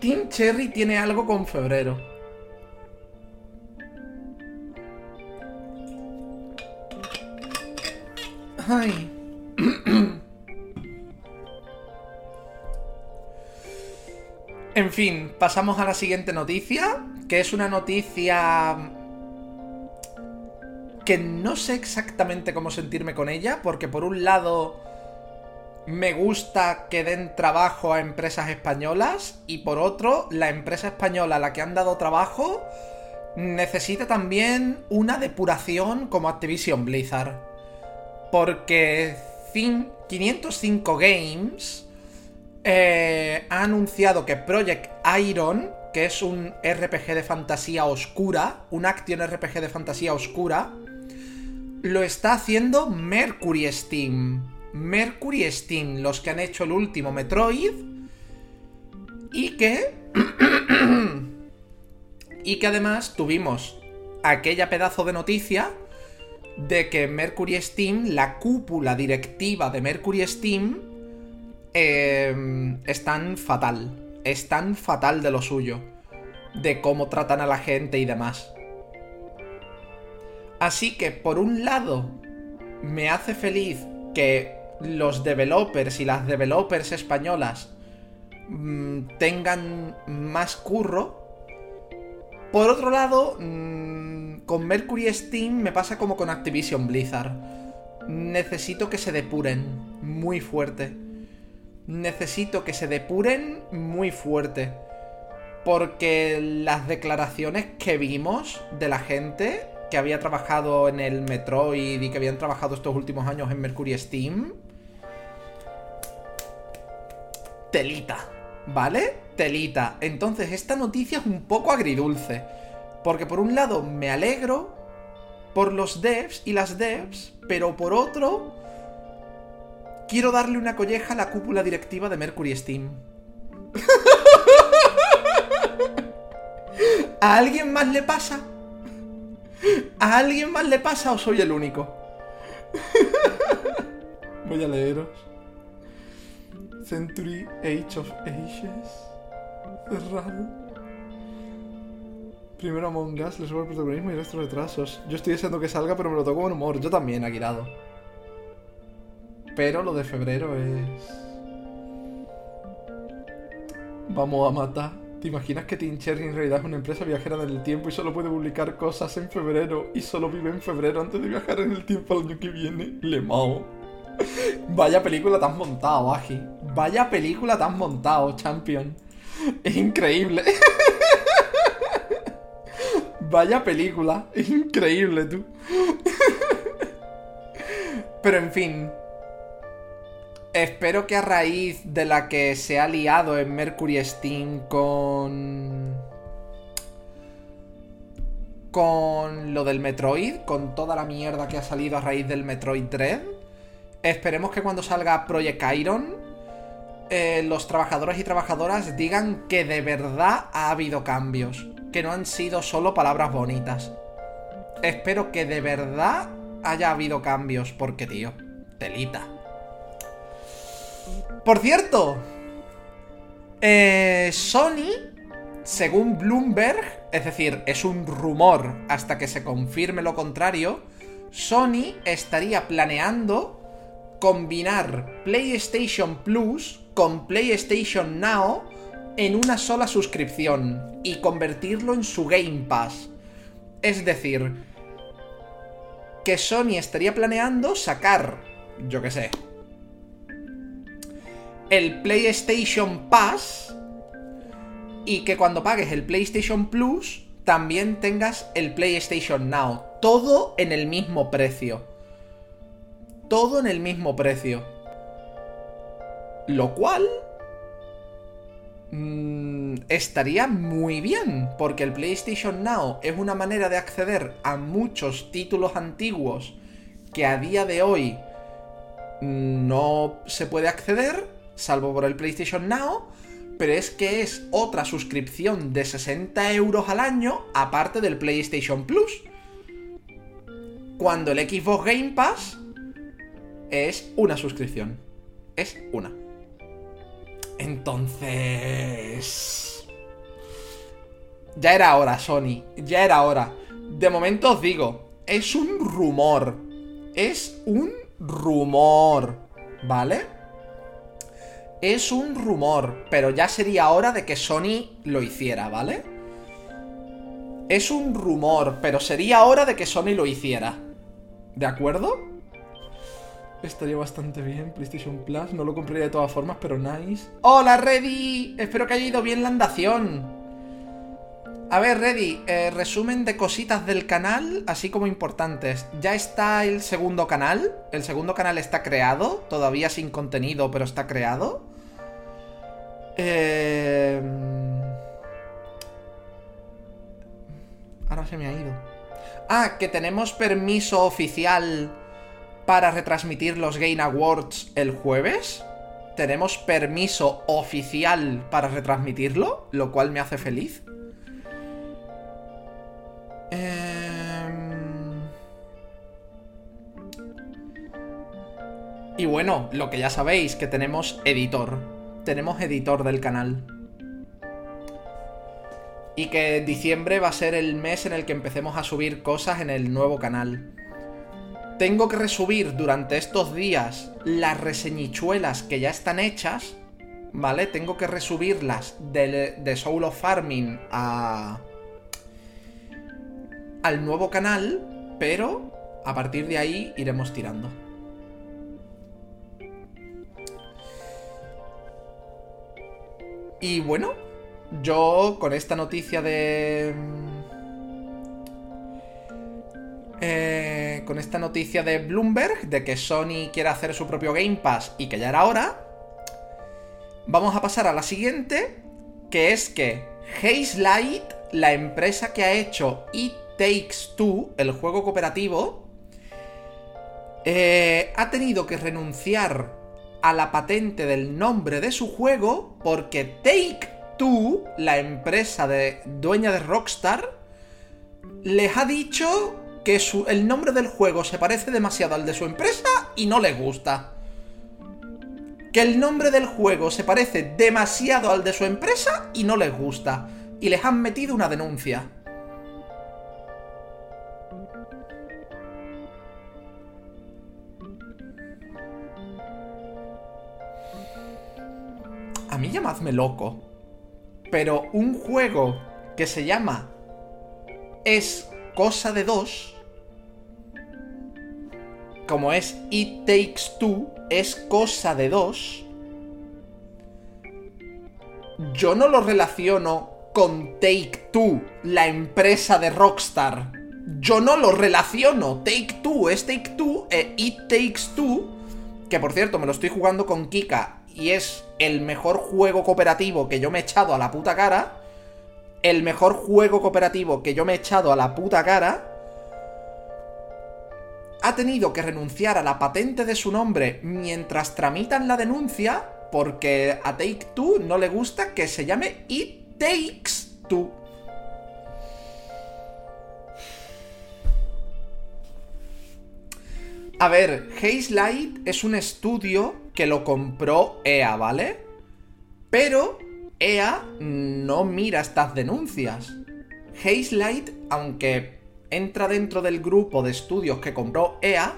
Team Cherry tiene algo con febrero. En fin, pasamos a la siguiente noticia, que es una noticia que no sé exactamente cómo sentirme con ella, porque por un lado me gusta que den trabajo a empresas españolas y por otro, la empresa española a la que han dado trabajo necesita también una depuración como Activision Blizzard. Porque 505 Games eh, ha anunciado que Project Iron, que es un RPG de fantasía oscura, un action RPG de fantasía oscura, lo está haciendo Mercury Steam. Mercury Steam, los que han hecho el último Metroid. Y que... y que además tuvimos aquella pedazo de noticia de que Mercury Steam, la cúpula directiva de Mercury Steam, eh, es tan fatal. Es tan fatal de lo suyo. De cómo tratan a la gente y demás. Así que, por un lado, me hace feliz que los developers y las developers españolas mm, tengan más curro. Por otro lado, mm, con Mercury Steam me pasa como con Activision Blizzard. Necesito que se depuren muy fuerte. Necesito que se depuren muy fuerte. Porque las declaraciones que vimos de la gente que había trabajado en el Metroid y que habían trabajado estos últimos años en Mercury Steam. Telita. ¿Vale? Telita. Entonces esta noticia es un poco agridulce. Porque por un lado me alegro por los devs y las devs, pero por otro quiero darle una colleja a la cúpula directiva de Mercury Steam. ¿A alguien más le pasa? ¿A alguien más le pasa o soy el único? Voy a leeros. Century Age of Ages. Cerrado. Primero Among Us, le sube el protagonismo y el resto retrasos. Yo estoy deseando que salga, pero me lo toco con humor. Yo también, Aguirado. Pero lo de febrero es... Vamos a matar. ¿Te imaginas que Team Cherry en realidad es una empresa viajera del tiempo y solo puede publicar cosas en febrero y solo vive en febrero antes de viajar en el tiempo al año que viene? Le mao. Vaya película tan montado, Aji. Vaya película tan montado, Champion. Es increíble. Vaya película. Increíble, tú. Pero en fin. Espero que a raíz de la que se ha liado en Mercury Steam con... Con lo del Metroid, con toda la mierda que ha salido a raíz del Metroid Dread. Esperemos que cuando salga Project Iron, eh, los trabajadores y trabajadoras digan que de verdad ha habido cambios que no han sido solo palabras bonitas. Espero que de verdad haya habido cambios, porque, tío, telita. Por cierto, eh, Sony, según Bloomberg, es decir, es un rumor hasta que se confirme lo contrario, Sony estaría planeando combinar PlayStation Plus con PlayStation Now en una sola suscripción y convertirlo en su Game Pass. Es decir, que Sony estaría planeando sacar, yo qué sé, el PlayStation Pass y que cuando pagues el PlayStation Plus también tengas el PlayStation Now. Todo en el mismo precio. Todo en el mismo precio. Lo cual Mm, estaría muy bien, porque el PlayStation Now es una manera de acceder a muchos títulos antiguos que a día de hoy no se puede acceder, salvo por el PlayStation Now, pero es que es otra suscripción de 60 euros al año aparte del PlayStation Plus. Cuando el Xbox Game Pass es una suscripción. Es una. Entonces... Ya era hora, Sony. Ya era hora. De momento os digo, es un rumor. Es un rumor. ¿Vale? Es un rumor, pero ya sería hora de que Sony lo hiciera, ¿vale? Es un rumor, pero sería hora de que Sony lo hiciera. ¿De acuerdo? Estaría bastante bien. PlayStation Plus. No lo compraría de todas formas, pero nice. ¡Hola, Reddy! Espero que haya ido bien la andación. A ver, Reddy, eh, resumen de cositas del canal, así como importantes. Ya está el segundo canal. El segundo canal está creado. Todavía sin contenido, pero está creado. Eh... Ahora se me ha ido. Ah, que tenemos permiso oficial para retransmitir los Game Awards el jueves. Tenemos permiso oficial para retransmitirlo, lo cual me hace feliz. Em, y bueno, lo que ya sabéis, que tenemos editor. Tenemos editor del canal. Y que diciembre va a ser el mes en el que empecemos a subir cosas en el nuevo canal. Tengo que resubir durante estos días las reseñichuelas que ya están hechas, ¿vale? Tengo que resubirlas de, de Soul of Farming a... al nuevo canal, pero a partir de ahí iremos tirando. Y bueno, yo con esta noticia de eh, con esta noticia de Bloomberg de que Sony quiere hacer su propio Game Pass y que ya era hora, vamos a pasar a la siguiente, que es que Haze Light, la empresa que ha hecho It Takes Two, el juego cooperativo, eh, ha tenido que renunciar a la patente del nombre de su juego porque Take Two, la empresa de, dueña de Rockstar, les ha dicho que el nombre del juego se parece demasiado al de su empresa y no les gusta. Que el nombre del juego se parece demasiado al de su empresa y no les gusta. Y les han metido una denuncia. A mí llamadme loco. Pero un juego que se llama Es cosa de dos, como es It Takes Two, es cosa de dos, yo no lo relaciono con Take Two, la empresa de Rockstar. Yo no lo relaciono. Take Two es Take Two e It Takes Two, que por cierto me lo estoy jugando con Kika y es el mejor juego cooperativo que yo me he echado a la puta cara, el mejor juego cooperativo que yo me he echado a la puta cara, ha tenido que renunciar a la patente de su nombre mientras tramitan la denuncia porque a Take Two no le gusta que se llame It Takes Two. A ver, Haze Light es un estudio que lo compró EA, ¿vale? Pero EA no mira estas denuncias. Haze Light, aunque entra dentro del grupo de estudios que compró EA,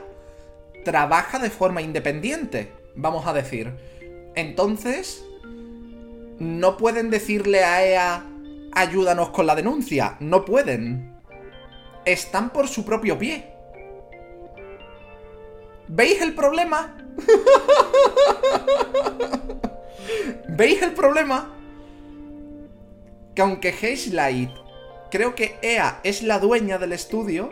trabaja de forma independiente, vamos a decir. Entonces, no pueden decirle a EA, ayúdanos con la denuncia. No pueden. Están por su propio pie. ¿Veis el problema? ¿Veis el problema? Que aunque Light creo que EA es la dueña del estudio,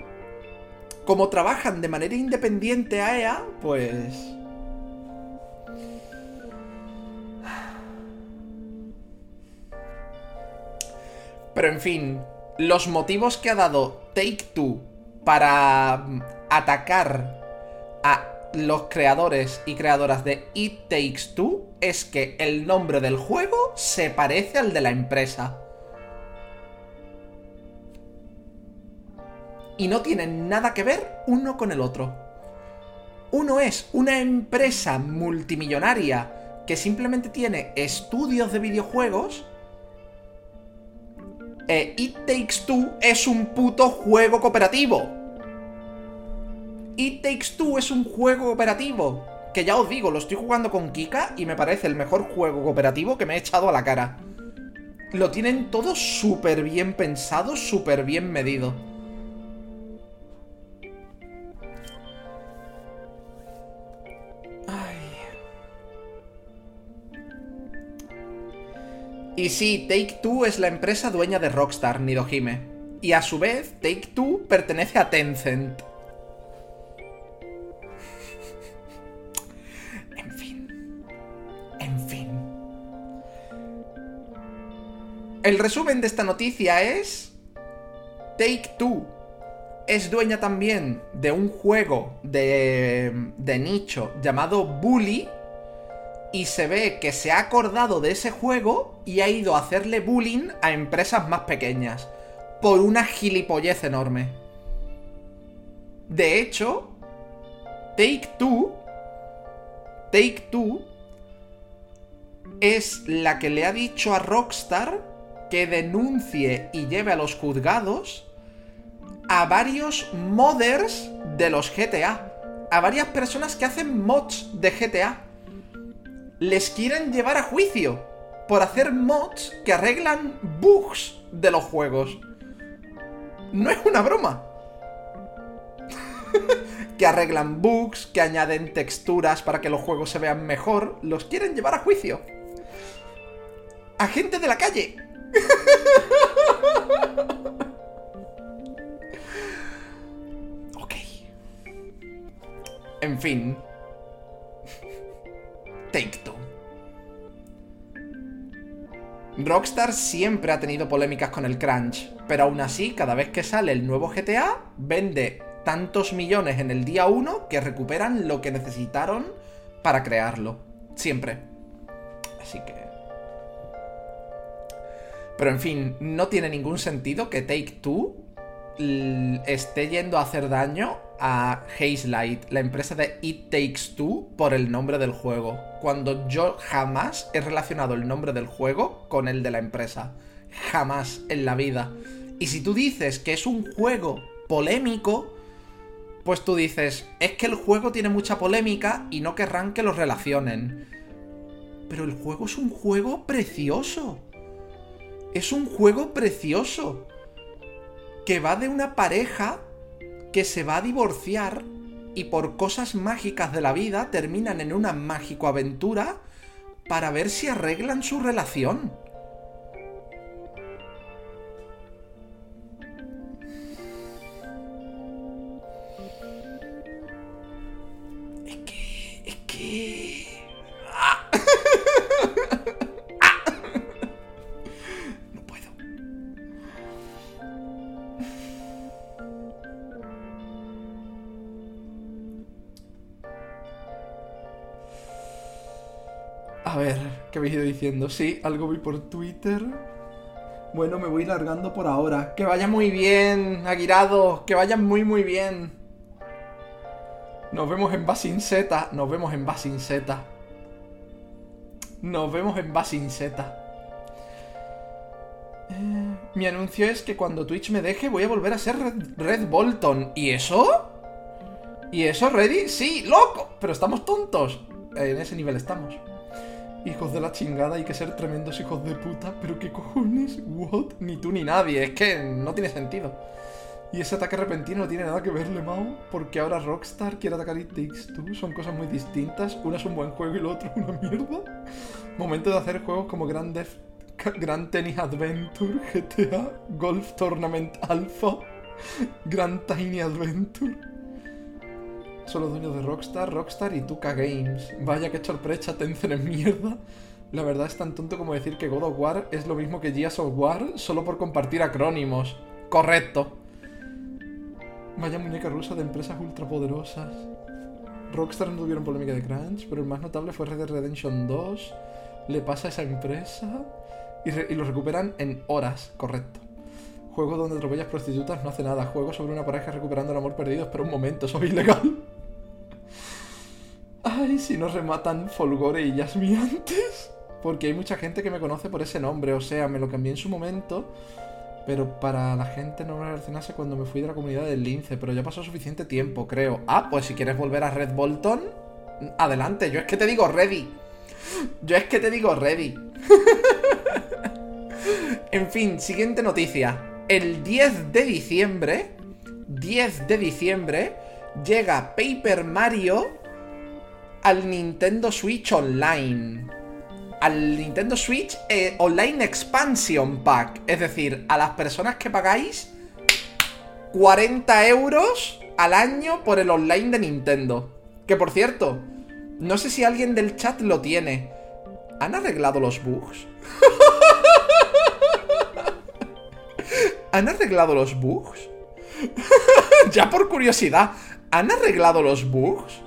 como trabajan de manera independiente a EA, pues... Pero en fin, los motivos que ha dado Take Two para atacar a los creadores y creadoras de It Takes Two es que el nombre del juego se parece al de la empresa. Y no tienen nada que ver uno con el otro. Uno es una empresa multimillonaria que simplemente tiene estudios de videojuegos. E It Takes Two es un puto juego cooperativo. It Takes Two es un juego cooperativo. Que ya os digo, lo estoy jugando con Kika y me parece el mejor juego cooperativo que me he echado a la cara. Lo tienen todo súper bien pensado, súper bien medido. Y sí, Take Two es la empresa dueña de Rockstar, Nidohime. Y a su vez, Take Two pertenece a Tencent. El resumen de esta noticia es... Take Two es dueña también de un juego de, de nicho llamado Bully y se ve que se ha acordado de ese juego y ha ido a hacerle bullying a empresas más pequeñas por una gilipollez enorme. De hecho, Take Two Take Two es la que le ha dicho a Rockstar que denuncie y lleve a los juzgados a varios modders de los GTA. A varias personas que hacen mods de GTA. Les quieren llevar a juicio por hacer mods que arreglan bugs de los juegos. No es una broma. que arreglan bugs, que añaden texturas para que los juegos se vean mejor. Los quieren llevar a juicio. A gente de la calle. ok. En fin. Take Rockstar siempre ha tenido polémicas con el crunch, pero aún así, cada vez que sale el nuevo GTA, vende tantos millones en el día 1 que recuperan lo que necesitaron para crearlo. Siempre. Así que... Pero en fin, no tiene ningún sentido que Take Two esté yendo a hacer daño a Hazelight, la empresa de It Takes Two, por el nombre del juego. Cuando yo jamás he relacionado el nombre del juego con el de la empresa. Jamás en la vida. Y si tú dices que es un juego polémico, pues tú dices, es que el juego tiene mucha polémica y no querrán que lo relacionen. Pero el juego es un juego precioso. Es un juego precioso. Que va de una pareja que se va a divorciar y por cosas mágicas de la vida terminan en una mágico aventura para ver si arreglan su relación. Sí, algo vi por Twitter. Bueno, me voy largando por ahora. Que vaya muy bien, Aguirado. Que vaya muy, muy bien. Nos vemos en Basin Z. Nos vemos en Basin Z. Nos vemos en Basin Z. Eh, mi anuncio es que cuando Twitch me deje voy a volver a ser Red, Red Bolton. ¿Y eso? ¿Y eso, Ready? Sí, loco. Pero estamos tontos. En ese nivel estamos. Hijos de la chingada, hay que ser tremendos hijos de puta. Pero qué cojones, what? Ni tú ni nadie, es que no tiene sentido. Y ese ataque repentino no tiene nada que verle, Mao, porque ahora Rockstar quiere atacar It Takes Two. Son cosas muy distintas. Una es un buen juego y lo otro una mierda. Momento de hacer juegos como Grand, Theft- Grand Tennis Adventure, GTA, Golf Tournament Alpha, Grand Tiny Adventure. Son los dueños de Rockstar, Rockstar y Tuca Games. Vaya que sorpresa, Tencent en mierda. La verdad es tan tonto como decir que God of War es lo mismo que Gears of War solo por compartir acrónimos. Correcto. Vaya muñeca rusa de empresas ultrapoderosas. Rockstar no tuvieron polémica de crunch, pero el más notable fue Red Dead Redemption 2. Le pasa a esa empresa y, re- y lo recuperan en horas, correcto. Juego donde atropellas prostitutas no hace nada. Juego sobre una pareja recuperando el amor perdido. Espera un momento, eso es ilegal. Ay, si nos rematan Folgore y Yasmi antes. Porque hay mucha gente que me conoce por ese nombre. O sea, me lo cambié en su momento. Pero para la gente no me relacionase cuando me fui de la comunidad del lince. Pero ya pasó suficiente tiempo, creo. Ah, pues si quieres volver a Red Bolton, adelante. Yo es que te digo ready. Yo es que te digo ready. en fin, siguiente noticia. El 10 de diciembre, 10 de diciembre, llega Paper Mario al Nintendo Switch Online. Al Nintendo Switch eh, Online Expansion Pack. Es decir, a las personas que pagáis 40 euros al año por el online de Nintendo. Que por cierto, no sé si alguien del chat lo tiene. ¿Han arreglado los bugs? ¿Han arreglado los bugs? ya por curiosidad, ¿han arreglado los bugs?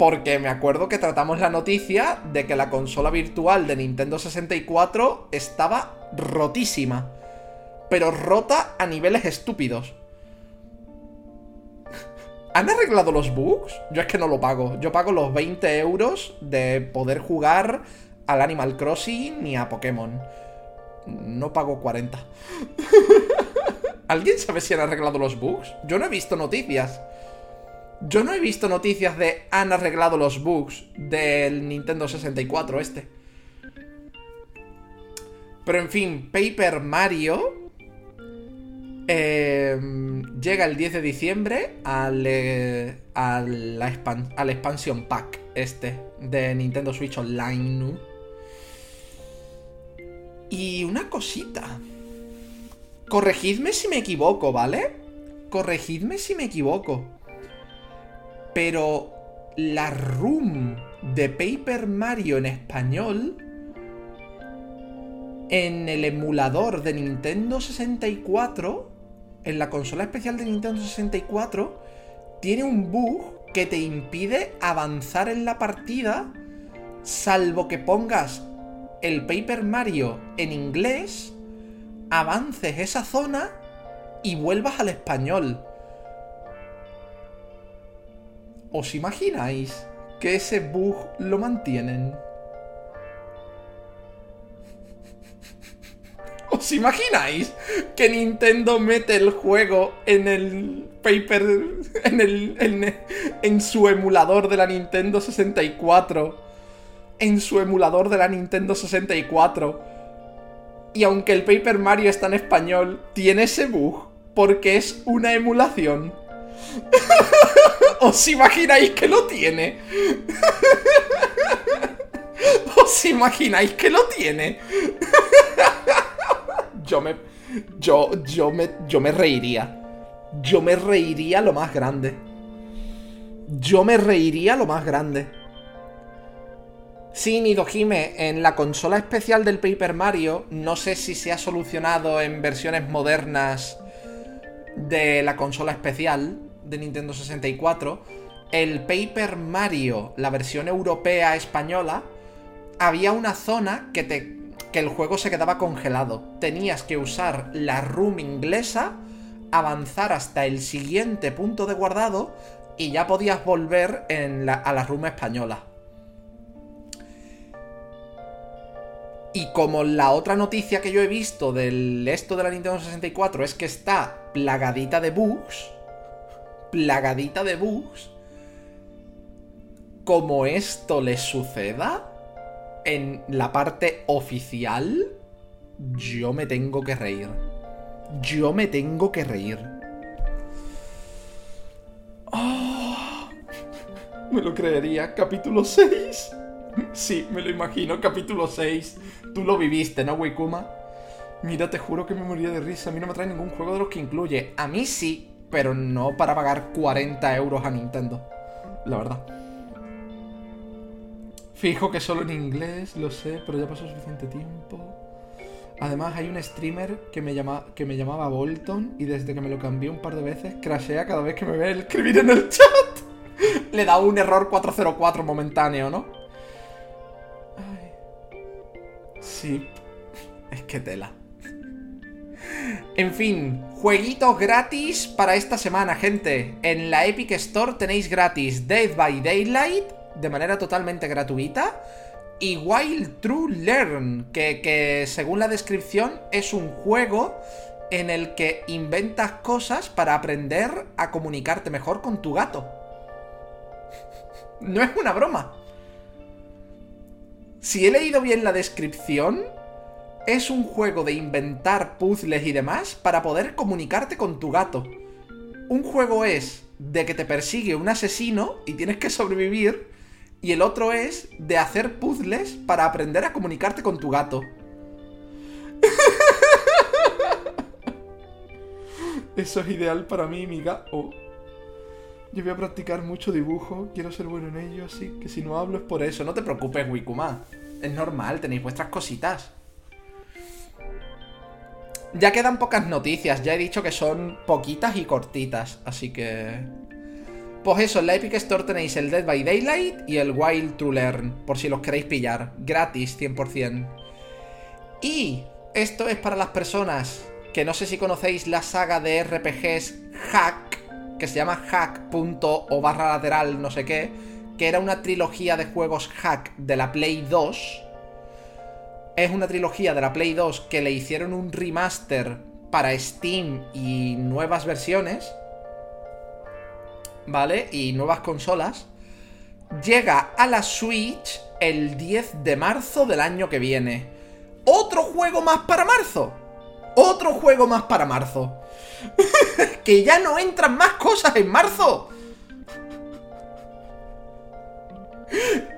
Porque me acuerdo que tratamos la noticia de que la consola virtual de Nintendo 64 estaba rotísima. Pero rota a niveles estúpidos. ¿Han arreglado los bugs? Yo es que no lo pago. Yo pago los 20 euros de poder jugar al Animal Crossing ni a Pokémon. No pago 40. ¿Alguien sabe si han arreglado los bugs? Yo no he visto noticias. Yo no he visto noticias de han arreglado los bugs del Nintendo 64 este. Pero en fin, Paper Mario eh, llega el 10 de diciembre al, eh, a la expan- al expansion pack este de Nintendo Switch Online. Y una cosita. Corregidme si me equivoco, ¿vale? Corregidme si me equivoco. Pero la room de Paper Mario en español en el emulador de Nintendo 64, en la consola especial de Nintendo 64, tiene un bug que te impide avanzar en la partida, salvo que pongas el Paper Mario en inglés, avances esa zona y vuelvas al español. ¿Os imagináis que ese bug lo mantienen? ¿Os imagináis que Nintendo mete el juego en el paper, en, el, en, en, su emulador de la Nintendo 64? En su emulador de la Nintendo 64. Y aunque el Paper Mario está en español, tiene ese bug porque es una emulación. ¿Os imagináis que lo tiene? ¿Os imagináis que lo tiene? yo me. Yo, yo me. Yo me reiría. Yo me reiría lo más grande. Yo me reiría lo más grande. Sí, Nidohime, en la consola especial del Paper Mario, no sé si se ha solucionado en versiones modernas de la consola especial de Nintendo 64, el Paper Mario, la versión europea española, había una zona que te que el juego se quedaba congelado. Tenías que usar la room inglesa, avanzar hasta el siguiente punto de guardado y ya podías volver a la room española. Y como la otra noticia que yo he visto del esto de la Nintendo 64 es que está plagadita de bugs, plagadita de bugs, como esto le suceda en la parte oficial, yo me tengo que reír. Yo me tengo que reír. Oh, me lo creería, capítulo 6. Sí, me lo imagino, capítulo 6. Tú lo viviste, ¿no, Wikuma? Mira, te juro que me moría de risa. A mí no me trae ningún juego de los que incluye. A mí sí, pero no para pagar 40 euros a Nintendo. La verdad. Fijo que solo en inglés, lo sé, pero ya pasó suficiente tiempo. Además, hay un streamer que me, llama, que me llamaba Bolton y desde que me lo cambié un par de veces, crashea cada vez que me ve el escribir en el chat. Le da un error 404 momentáneo, ¿no? Sí. Es que tela. En fin, jueguitos gratis para esta semana, gente. En la Epic Store tenéis gratis Dead by Daylight de manera totalmente gratuita y Wild True Learn, que, que según la descripción es un juego en el que inventas cosas para aprender a comunicarte mejor con tu gato. No es una broma. Si he leído bien la descripción, es un juego de inventar puzzles y demás para poder comunicarte con tu gato. Un juego es de que te persigue un asesino y tienes que sobrevivir, y el otro es de hacer puzzles para aprender a comunicarte con tu gato. Eso es ideal para mí, mi gato. Yo voy a practicar mucho dibujo, quiero ser bueno en ello, así que si no hablo es por eso. No te preocupes, Wikuma. Es normal, tenéis vuestras cositas. Ya quedan pocas noticias, ya he dicho que son poquitas y cortitas, así que... Pues eso, en la Epic Store tenéis el Dead by Daylight y el Wild to Learn, por si los queréis pillar, gratis 100%. Y esto es para las personas que no sé si conocéis la saga de RPGs Hack, que se llama hack.o barra lateral no sé qué, que era una trilogía de juegos hack de la Play 2. Es una trilogía de la Play 2 que le hicieron un remaster para Steam y nuevas versiones. ¿Vale? Y nuevas consolas. Llega a la Switch el 10 de marzo del año que viene. Otro juego más para marzo. Otro juego más para marzo. que ya no entran más cosas en marzo.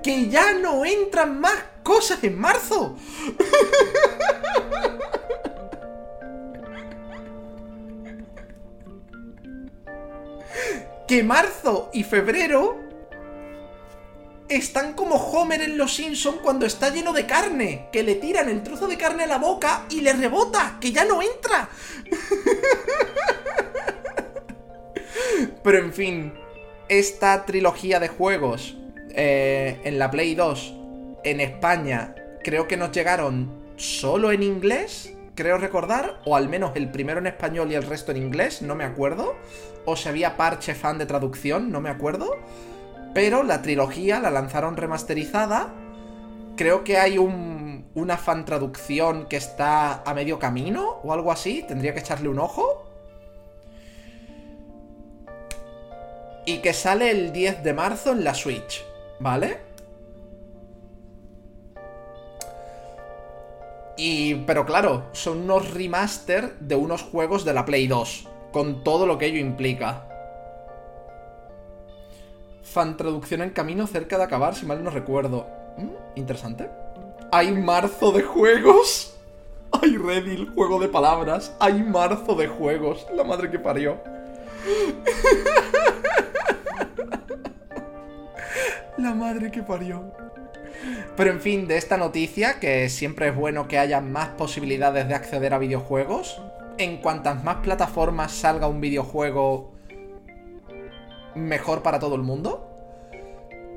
que ya no entran más cosas en marzo. que marzo y febrero están como Homer en Los Simpson cuando está lleno de carne, que le tiran el trozo de carne a la boca y le rebota, que ya no entra. Pero en fin, esta trilogía de juegos eh, en la Play 2 en España creo que nos llegaron solo en inglés creo recordar, o al menos el primero en español y el resto en inglés, no me acuerdo. O si había parche fan de traducción, no me acuerdo. Pero la trilogía la lanzaron remasterizada. Creo que hay un, una fan traducción que está a medio camino o algo así. Tendría que echarle un ojo. Y que sale el 10 de marzo en la Switch, ¿vale? Y, pero claro, son unos remaster de unos juegos de la Play 2, con todo lo que ello implica. Fan traducción en camino cerca de acabar, si mal no recuerdo. Mm, interesante. Hay marzo de juegos. Hay Redil, juego de palabras. Hay marzo de juegos. La madre que parió. La madre que parió. Pero en fin, de esta noticia, que siempre es bueno que haya más posibilidades de acceder a videojuegos, en cuantas más plataformas salga un videojuego, mejor para todo el mundo.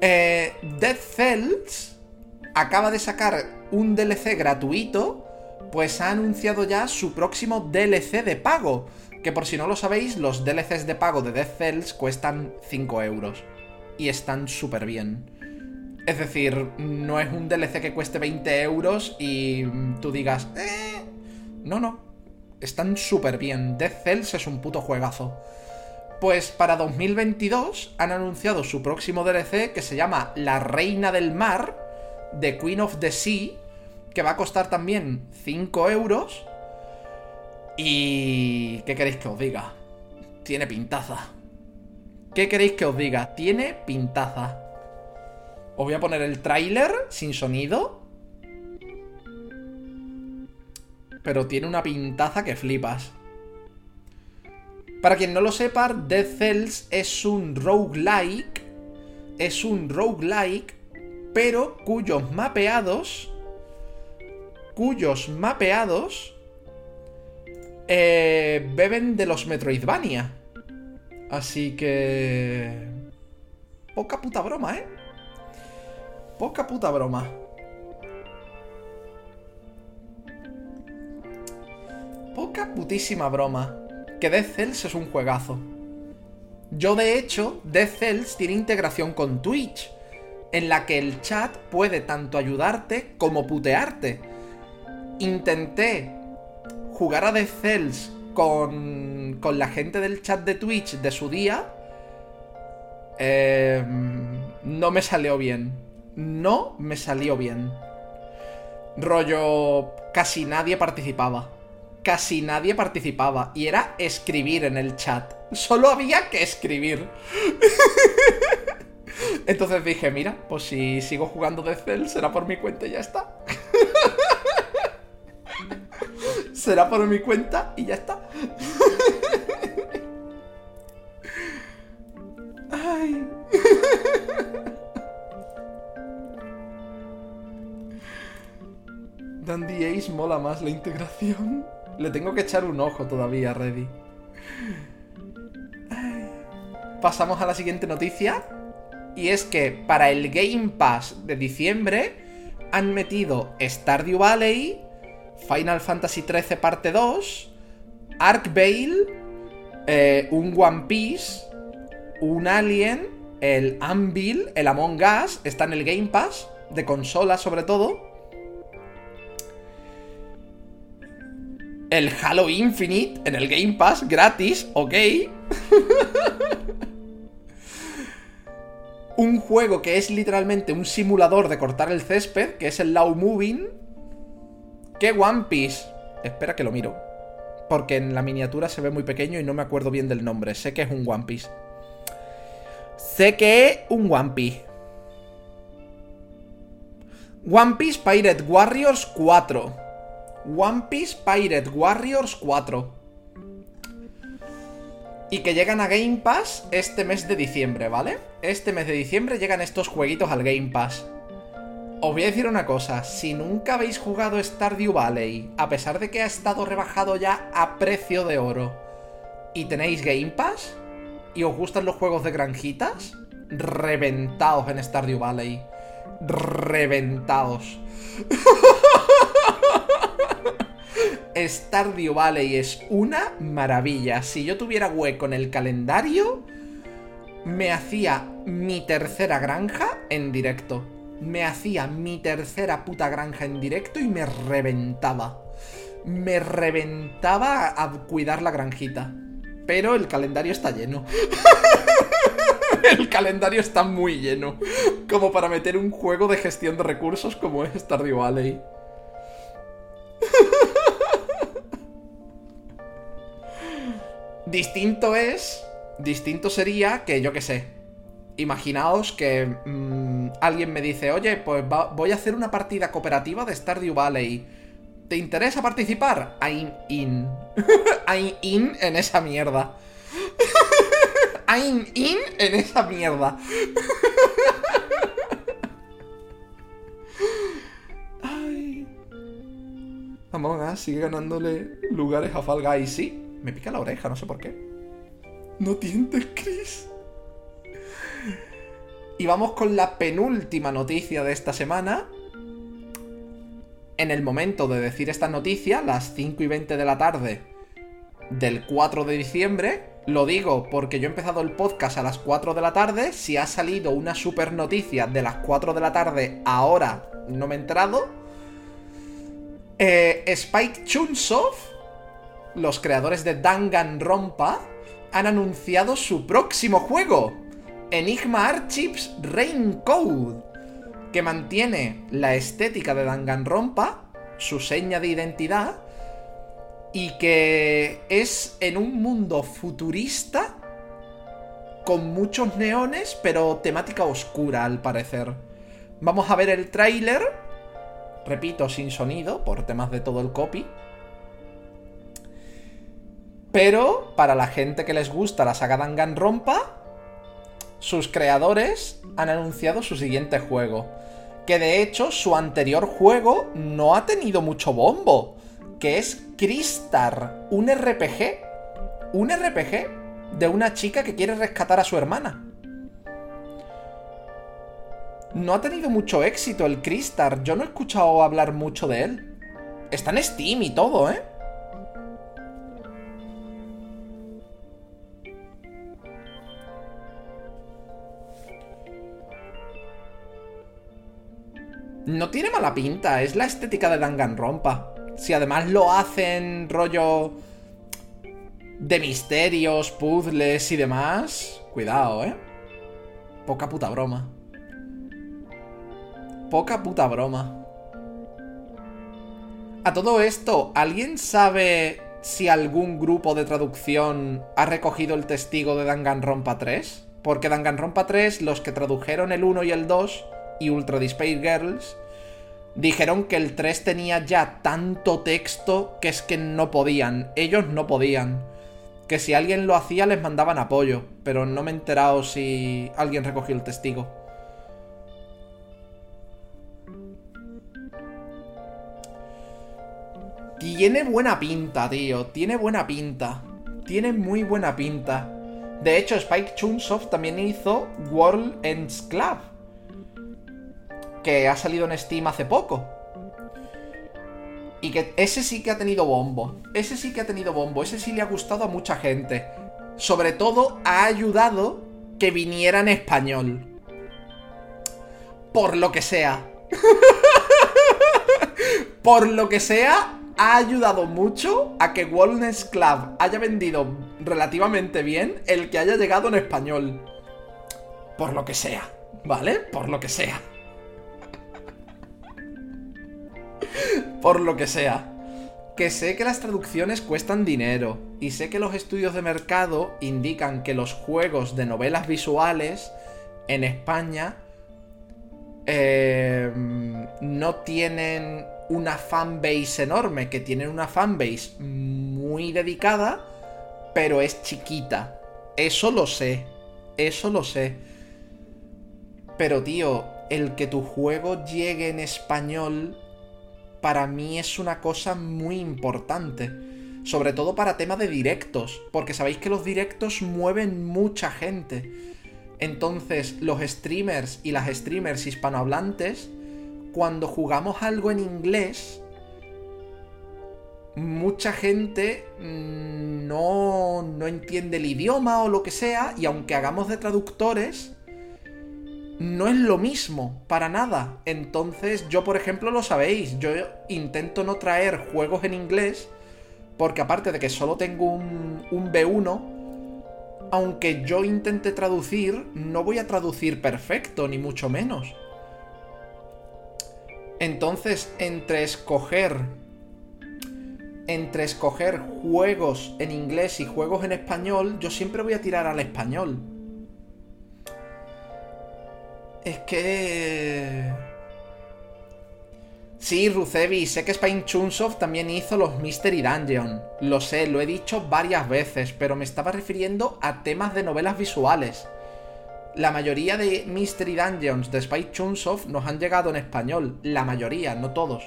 Eh, Dead Cells acaba de sacar un DLC gratuito, pues ha anunciado ya su próximo DLC de pago. Que por si no lo sabéis, los DLCs de pago de Dead Cells cuestan 5 euros. Y están súper bien. Es decir, no es un DLC que cueste 20 euros y tú digas, eh. No, no. Están súper bien. Death Cells es un puto juegazo. Pues para 2022 han anunciado su próximo DLC que se llama La Reina del Mar, The Queen of the Sea, que va a costar también 5 euros. Y... ¿Qué queréis que os diga? Tiene pintaza. ¿Qué queréis que os diga? Tiene pintaza. Os voy a poner el tráiler sin sonido. Pero tiene una pintaza que flipas. Para quien no lo sepa, Dead Cells es un roguelike. Es un roguelike, pero cuyos mapeados. Cuyos mapeados. Eh, beben de los Metroidvania. Así que. Poca puta broma, ¿eh? Poca puta broma. Poca putísima broma. Que Death Cells es un juegazo. Yo de hecho, Death Cells tiene integración con Twitch, en la que el chat puede tanto ayudarte como putearte. Intenté jugar a Death Cells con, con la gente del chat de Twitch de su día. Eh, no me salió bien no me salió bien. Rollo, casi nadie participaba. Casi nadie participaba. Y era escribir en el chat. Solo había que escribir. Entonces dije, mira, pues si sigo jugando de Cell, será por mi cuenta y ya está. será por mi cuenta y ya está. Ay. Dandy Ace mola más la integración. Le tengo que echar un ojo todavía, Ready. Pasamos a la siguiente noticia. Y es que para el Game Pass de diciembre han metido Stardew Valley, Final Fantasy XIII Parte 2, Ark Vale, eh, un One Piece, un Alien, el Anvil, el Among Us, está en el Game Pass, de consola sobre todo. El Halo Infinite en el Game Pass gratis, ok. un juego que es literalmente un simulador de cortar el césped, que es el Low Moving. ¿Qué One Piece? Espera que lo miro. Porque en la miniatura se ve muy pequeño y no me acuerdo bien del nombre. Sé que es un One Piece. Sé que es un One Piece. One Piece Pirate Warriors 4. One Piece Pirate Warriors 4. Y que llegan a Game Pass este mes de diciembre, ¿vale? Este mes de diciembre llegan estos jueguitos al Game Pass. Os voy a decir una cosa, si nunca habéis jugado Stardew Valley, a pesar de que ha estado rebajado ya a precio de oro, y tenéis Game Pass, y os gustan los juegos de granjitas, reventaos en Stardew Valley. Reventaos. Stardew Valley es una maravilla. Si yo tuviera hueco en el calendario, me hacía mi tercera granja en directo. Me hacía mi tercera puta granja en directo y me reventaba. Me reventaba a cuidar la granjita. Pero el calendario está lleno. el calendario está muy lleno. Como para meter un juego de gestión de recursos como es Stardew Valley. Distinto es. Distinto sería que, yo qué sé. Imaginaos que mm, alguien me dice, oye, pues voy a hacer una partida cooperativa de Stardew Valley. ¿Te interesa participar? I'm in. I'm in en esa mierda. I'm in en esa mierda. Among sigue ganándole lugares a Fall Guys. Sí, me pica la oreja, no sé por qué. No tientes, Chris. Y vamos con la penúltima noticia de esta semana. En el momento de decir esta noticia, las 5 y 20 de la tarde del 4 de diciembre, lo digo porque yo he empezado el podcast a las 4 de la tarde, si ha salido una super noticia de las 4 de la tarde ahora, no me he enterado. Eh, Spike Chunsoft, los creadores de Danganronpa, han anunciado su próximo juego, Enigma Archives Rain Code, que mantiene la estética de Danganronpa, su seña de identidad, y que es en un mundo futurista con muchos neones, pero temática oscura al parecer. Vamos a ver el tráiler, repito, sin sonido, por temas de todo el copy. Pero para la gente que les gusta la saga Danganronpa, sus creadores han anunciado su siguiente juego. Que de hecho su anterior juego no ha tenido mucho bombo que es Cristar, un RPG. Un RPG de una chica que quiere rescatar a su hermana. No ha tenido mucho éxito el Cristar, yo no he escuchado hablar mucho de él. Está en Steam y todo, ¿eh? No tiene mala pinta, es la estética de Danganronpa. Si además lo hacen rollo de misterios, puzzles y demás, cuidado, ¿eh? Poca puta broma. Poca puta broma. A todo esto, ¿alguien sabe si algún grupo de traducción ha recogido el testigo de Danganronpa 3? Porque Danganronpa 3, los que tradujeron el 1 y el 2 y Ultra Space Girls, dijeron que el 3 tenía ya tanto texto que es que no podían. Ellos no podían. Que si alguien lo hacía les mandaban apoyo, pero no me he enterado si alguien recogió el testigo. Tiene buena pinta, tío. Tiene buena pinta. Tiene muy buena pinta. De hecho, Spike Chunsoft también hizo World Ends Club que ha salido en Steam hace poco. Y que ese sí que ha tenido bombo. Ese sí que ha tenido bombo. Ese sí le ha gustado a mucha gente. Sobre todo ha ayudado que viniera en español. Por lo que sea. Por lo que sea, ha ayudado mucho a que Wellness Club haya vendido relativamente bien el que haya llegado en español. Por lo que sea, ¿vale? Por lo que sea. Por lo que sea. Que sé que las traducciones cuestan dinero y sé que los estudios de mercado indican que los juegos de novelas visuales en España em, no tienen una fanbase enorme, que tienen una fanbase muy dedicada, pero es chiquita. Eso lo sé, eso lo sé. Pero tío, el que tu juego llegue en español para mí es una cosa muy importante. Sobre todo para temas de directos, porque sabéis que los directos mueven mucha gente. Entonces, los streamers y las streamers hispanohablantes, cuando jugamos algo en inglés, mucha gente mm, no, no entiende el idioma o lo que sea, y aunque hagamos de traductores, no es lo mismo, para nada. Entonces, yo, por ejemplo, lo sabéis, yo intento no traer juegos en inglés, porque aparte de que solo tengo un, un B1, aunque yo intente traducir, no voy a traducir perfecto, ni mucho menos. Entonces, entre escoger. Entre escoger juegos en inglés y juegos en español, yo siempre voy a tirar al español. Es que. Sí, Rucevi, sé que Spine Chunsoft también hizo los Mystery Dungeon. Lo sé, lo he dicho varias veces, pero me estaba refiriendo a temas de novelas visuales. La mayoría de Mystery Dungeons de Spike Chunsoft nos han llegado en español. La mayoría, no todos.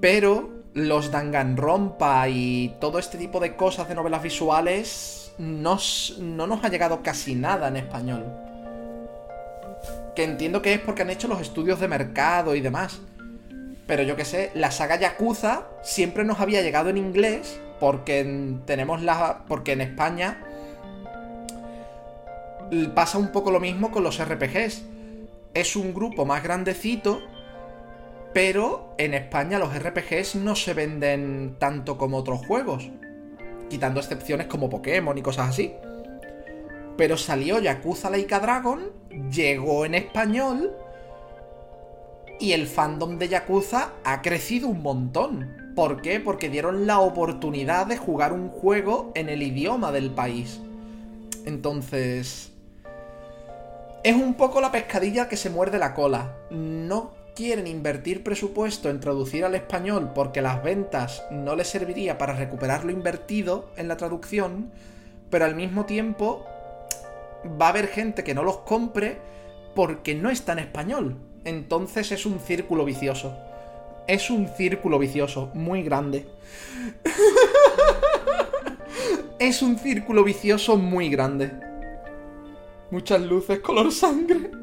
Pero los Danganronpa y todo este tipo de cosas de novelas visuales no nos ha llegado casi nada en español que entiendo que es porque han hecho los estudios de mercado y demás. Pero yo que sé, la saga Yakuza siempre nos había llegado en inglés porque tenemos la. porque en España pasa un poco lo mismo con los RPGs. Es un grupo más grandecito, pero en España los RPGs no se venden tanto como otros juegos. Quitando excepciones como Pokémon y cosas así. Pero salió Yakuza Laika Dragon, llegó en español y el fandom de Yakuza ha crecido un montón. ¿Por qué? Porque dieron la oportunidad de jugar un juego en el idioma del país. Entonces... Es un poco la pescadilla que se muerde la cola. No quieren invertir presupuesto en traducir al español porque las ventas no les serviría para recuperar lo invertido en la traducción, pero al mismo tiempo va a haber gente que no los compre porque no está en español. Entonces es un círculo vicioso. Es un círculo vicioso muy grande. es un círculo vicioso muy grande. Muchas luces, color sangre.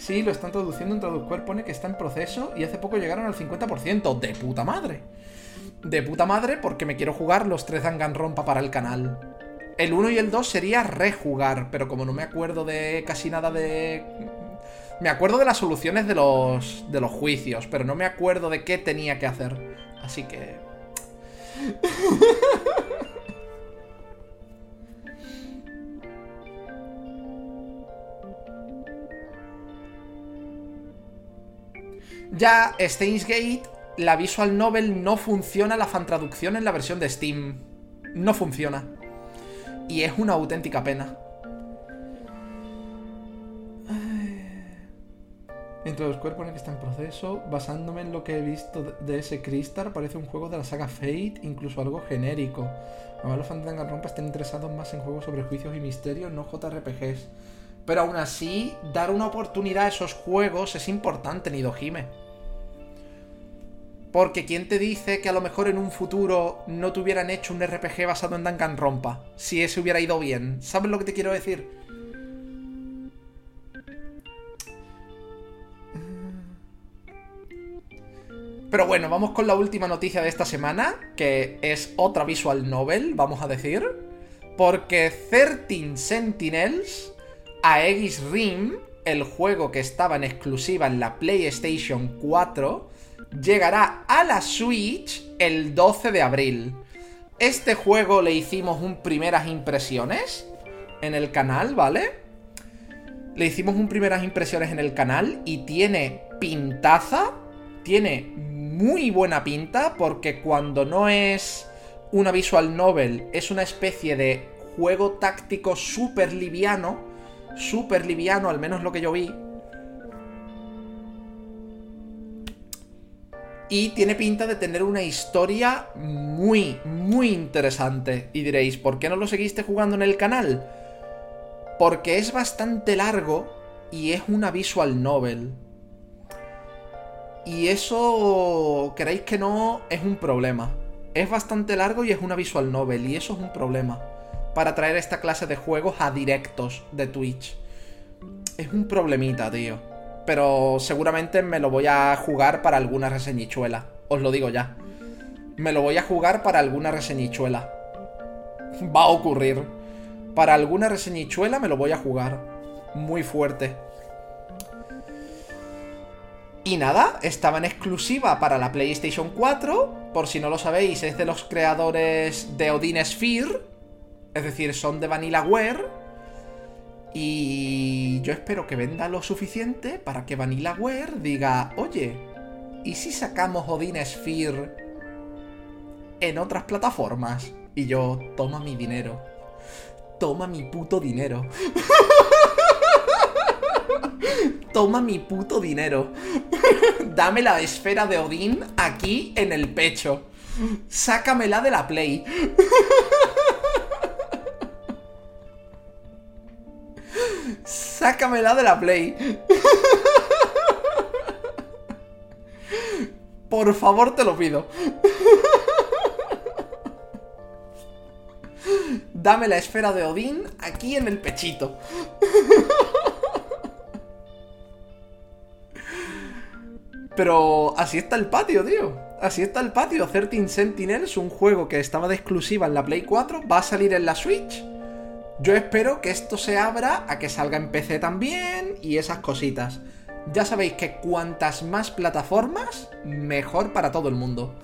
Sí, lo están traduciendo en Traductor, pone que está en proceso y hace poco llegaron al 50%. ¡De puta madre! De puta madre porque me quiero jugar los tres Danganronpa para el canal. El 1 y el 2 sería rejugar, pero como no me acuerdo de casi nada de... Me acuerdo de las soluciones de los, de los juicios, pero no me acuerdo de qué tenía que hacer. Así que... ya, Steins Gate, la visual novel no funciona la fan traducción en la versión de Steam. No funciona. Y es una auténtica pena. Entre los cuerpos en que está en proceso, basándome en lo que he visto de ese Crystal, parece un juego de la saga Fate, incluso algo genérico. Además, los fans de Danganronpa están interesados más en juegos sobre juicios y misterios, no JRPGs. Pero aún así, dar una oportunidad a esos juegos es importante, Nidohime. Porque ¿quién te dice que a lo mejor en un futuro no te hubieran hecho un RPG basado en Danganronpa? Si ese hubiera ido bien. ¿Sabes lo que te quiero decir? Pero bueno, vamos con la última noticia de esta semana, que es otra visual novel, vamos a decir. Porque 13 Sentinels, Aegis Rim, el juego que estaba en exclusiva en la PlayStation 4, llegará a la Switch el 12 de abril. Este juego le hicimos un primeras impresiones en el canal, ¿vale? Le hicimos un primeras impresiones en el canal y tiene pintaza, tiene muy buena pinta porque cuando no es una visual novel, es una especie de juego táctico súper liviano, súper liviano, al menos lo que yo vi, y tiene pinta de tener una historia muy, muy interesante. Y diréis, ¿por qué no lo seguiste jugando en el canal? Porque es bastante largo y es una visual novel. Y eso, queréis que no, es un problema. Es bastante largo y es una visual novel y eso es un problema. Para traer esta clase de juegos a directos de Twitch. Es un problemita, tío. pero seguramente me lo voy a jugar para alguna reseñichuela. Os lo digo ya. Me lo voy a jugar para alguna reseñichuela. Va a ocurrir. Para alguna reseñichuela me lo voy a jugar. Muy fuerte. Y nada, estaba en exclusiva para la PlayStation 4. Por si no lo sabéis, es de los creadores de Odin Sphere. Es decir, son de Vanillaware. Y yo espero que venda lo suficiente para que Vanillaware diga, oye, ¿y si sacamos Odin Sphere en otras plataformas? Y yo, toma mi dinero. Toma mi puto dinero. Toma mi puto dinero. Dame la esfera de Odín aquí en el pecho. Sácamela de la Play. Sácamela de la Play. Por favor, te lo pido. Dame la esfera de Odín aquí en el pechito. Pero así está el patio, tío. Así está el patio. 13 Sentinels, un juego que estaba de exclusiva en la Play 4, va a salir en la Switch. Yo espero que esto se abra a que salga en PC también y esas cositas. Ya sabéis que cuantas más plataformas, mejor para todo el mundo.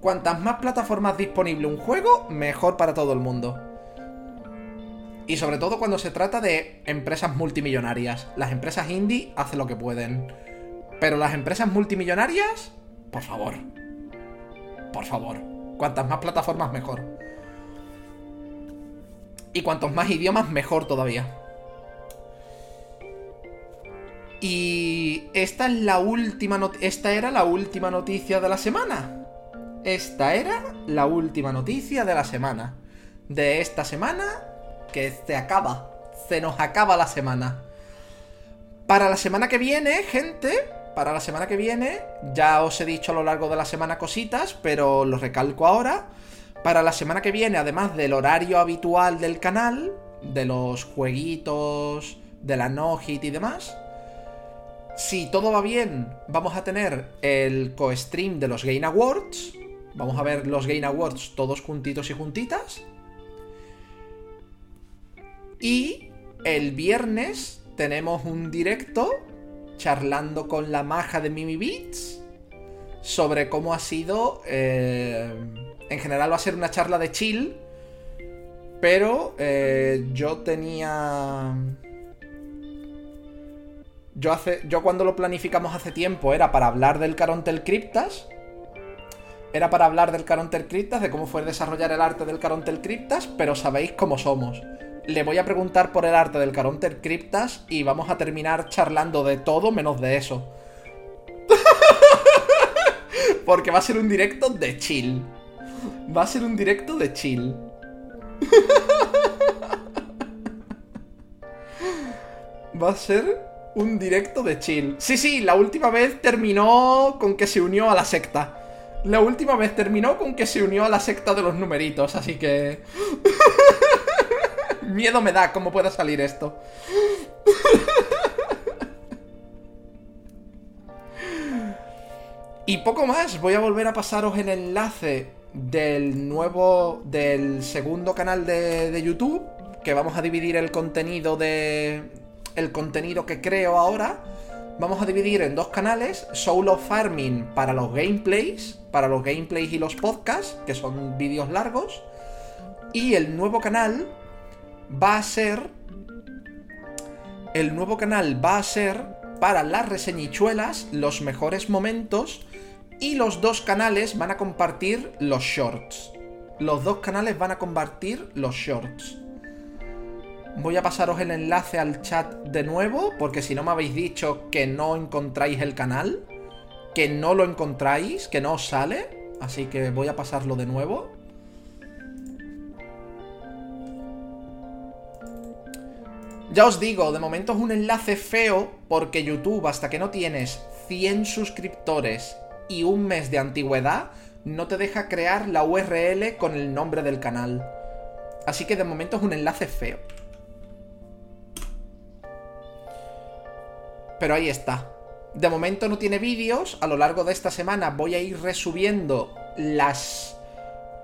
Cuantas más plataformas disponible un juego, mejor para todo el mundo. Y sobre todo cuando se trata de empresas multimillonarias. Las empresas indie hacen lo que pueden. Pero las empresas multimillonarias, por favor. Por favor. Cuantas más plataformas, mejor. Y cuantos más idiomas, mejor todavía. Y esta es la última esta era la última noticia de la semana. Esta era la última noticia de la semana. De esta semana que se acaba. Se nos acaba la semana. Para la semana que viene, gente, para la semana que viene. Ya os he dicho a lo largo de la semana cositas, pero lo recalco ahora. Para la semana que viene, además del horario habitual del canal, de los jueguitos, de la no-hit y demás, si todo va bien, vamos a tener el co-stream de los Game Awards. Vamos a ver los Game Awards todos juntitos y juntitas. Y el viernes tenemos un directo charlando con la maja de Mimi Beats sobre cómo ha sido. Eh, en general va a ser una charla de chill, pero eh, yo tenía. Yo, hace, yo cuando lo planificamos hace tiempo era para hablar del Carontel Cryptas. Era para hablar del Carontel Cryptas, de cómo fue desarrollar el arte del Carontel Cryptas, pero sabéis cómo somos le voy a preguntar por el arte del Caronter Cryptas y vamos a terminar charlando de todo menos de eso. Porque va a ser un directo de chill. Va a ser un directo de chill. Va a ser un directo de chill. Sí, sí, la última vez terminó con que se unió a la secta. La última vez terminó con que se unió a la secta de los numeritos, así que... Miedo me da cómo pueda salir esto. Y poco más, voy a volver a pasaros el enlace del nuevo, del segundo canal de, de, YouTube, que vamos a dividir el contenido de, el contenido que creo ahora. Vamos a dividir en dos canales, Soul of Farming para los gameplays, para los gameplays y los podcasts, que son vídeos largos, y el nuevo canal va a ser... El nuevo canal va a ser para las reseñichuelas, los mejores momentos y los dos canales van a compartir los shorts. Los dos canales van a compartir los shorts. Voy a pasaros el enlace al chat de nuevo, porque si no me habéis dicho que no encontráis el canal, que no lo encontráis, que no os sale, así que voy a pasarlo de nuevo. Ya os digo, de momento es un enlace feo porque YouTube, hasta que no tienes 100 suscriptores y un mes de antigüedad, no te deja crear la URL con el nombre del canal. Así que de momento es un enlace feo. Pero ahí está. De momento no tiene vídeos. A lo largo de esta semana voy a ir resubiendo las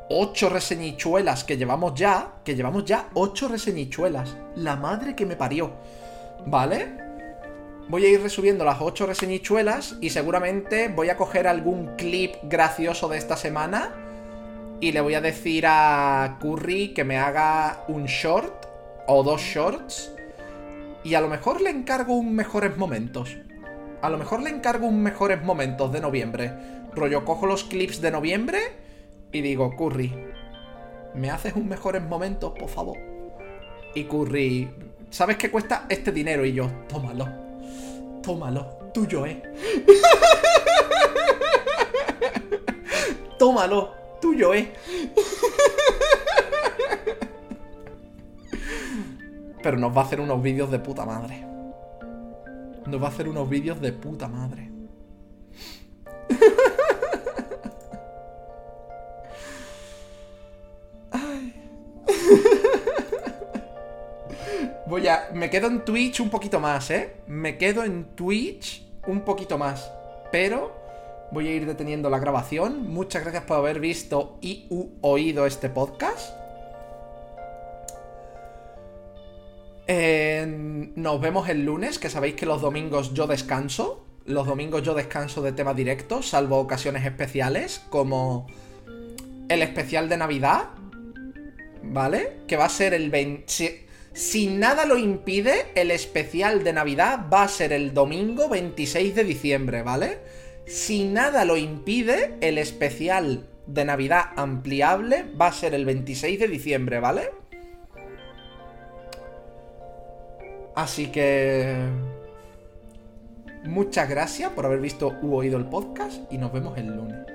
8 reseñichuelas que llevamos ya. Que llevamos ya 8 reseñichuelas. La madre que me parió. ¿Vale? Voy a ir resubiendo las 8 reseñichuelas y seguramente voy a coger algún clip gracioso de esta semana y le voy a decir a Curry que me haga un short o dos shorts y a lo mejor le encargo un mejores momentos. A lo mejor le encargo un mejores momentos de noviembre. Rollo, cojo los clips de noviembre y digo, Curry, ¿me haces un mejores momentos, por favor? Y Curry, ¿sabes qué cuesta este dinero? Y yo, tómalo, tómalo, tuyo, ¿eh? tómalo, tuyo, ¿eh? Pero nos va a hacer unos vídeos de puta madre. Nos va a hacer unos vídeos de puta madre. Voy a... Me quedo en Twitch un poquito más, ¿eh? Me quedo en Twitch un poquito más. Pero voy a ir deteniendo la grabación. Muchas gracias por haber visto y oído este podcast. nos vemos el lunes, que sabéis que los domingos yo descanso. Los domingos yo descanso de tema directo, salvo ocasiones especiales, como el especial de Navidad, ¿vale? Que va a ser el 20... Si, nada lo impide, el especial de Navidad va a ser el domingo 26 de diciembre, ¿vale? Si nada lo impide, el especial de Navidad ampliable va a ser el 26 de diciembre, ¿vale? Así que... Muchas gracias por haber visto u oído el podcast y nos vemos el lunes.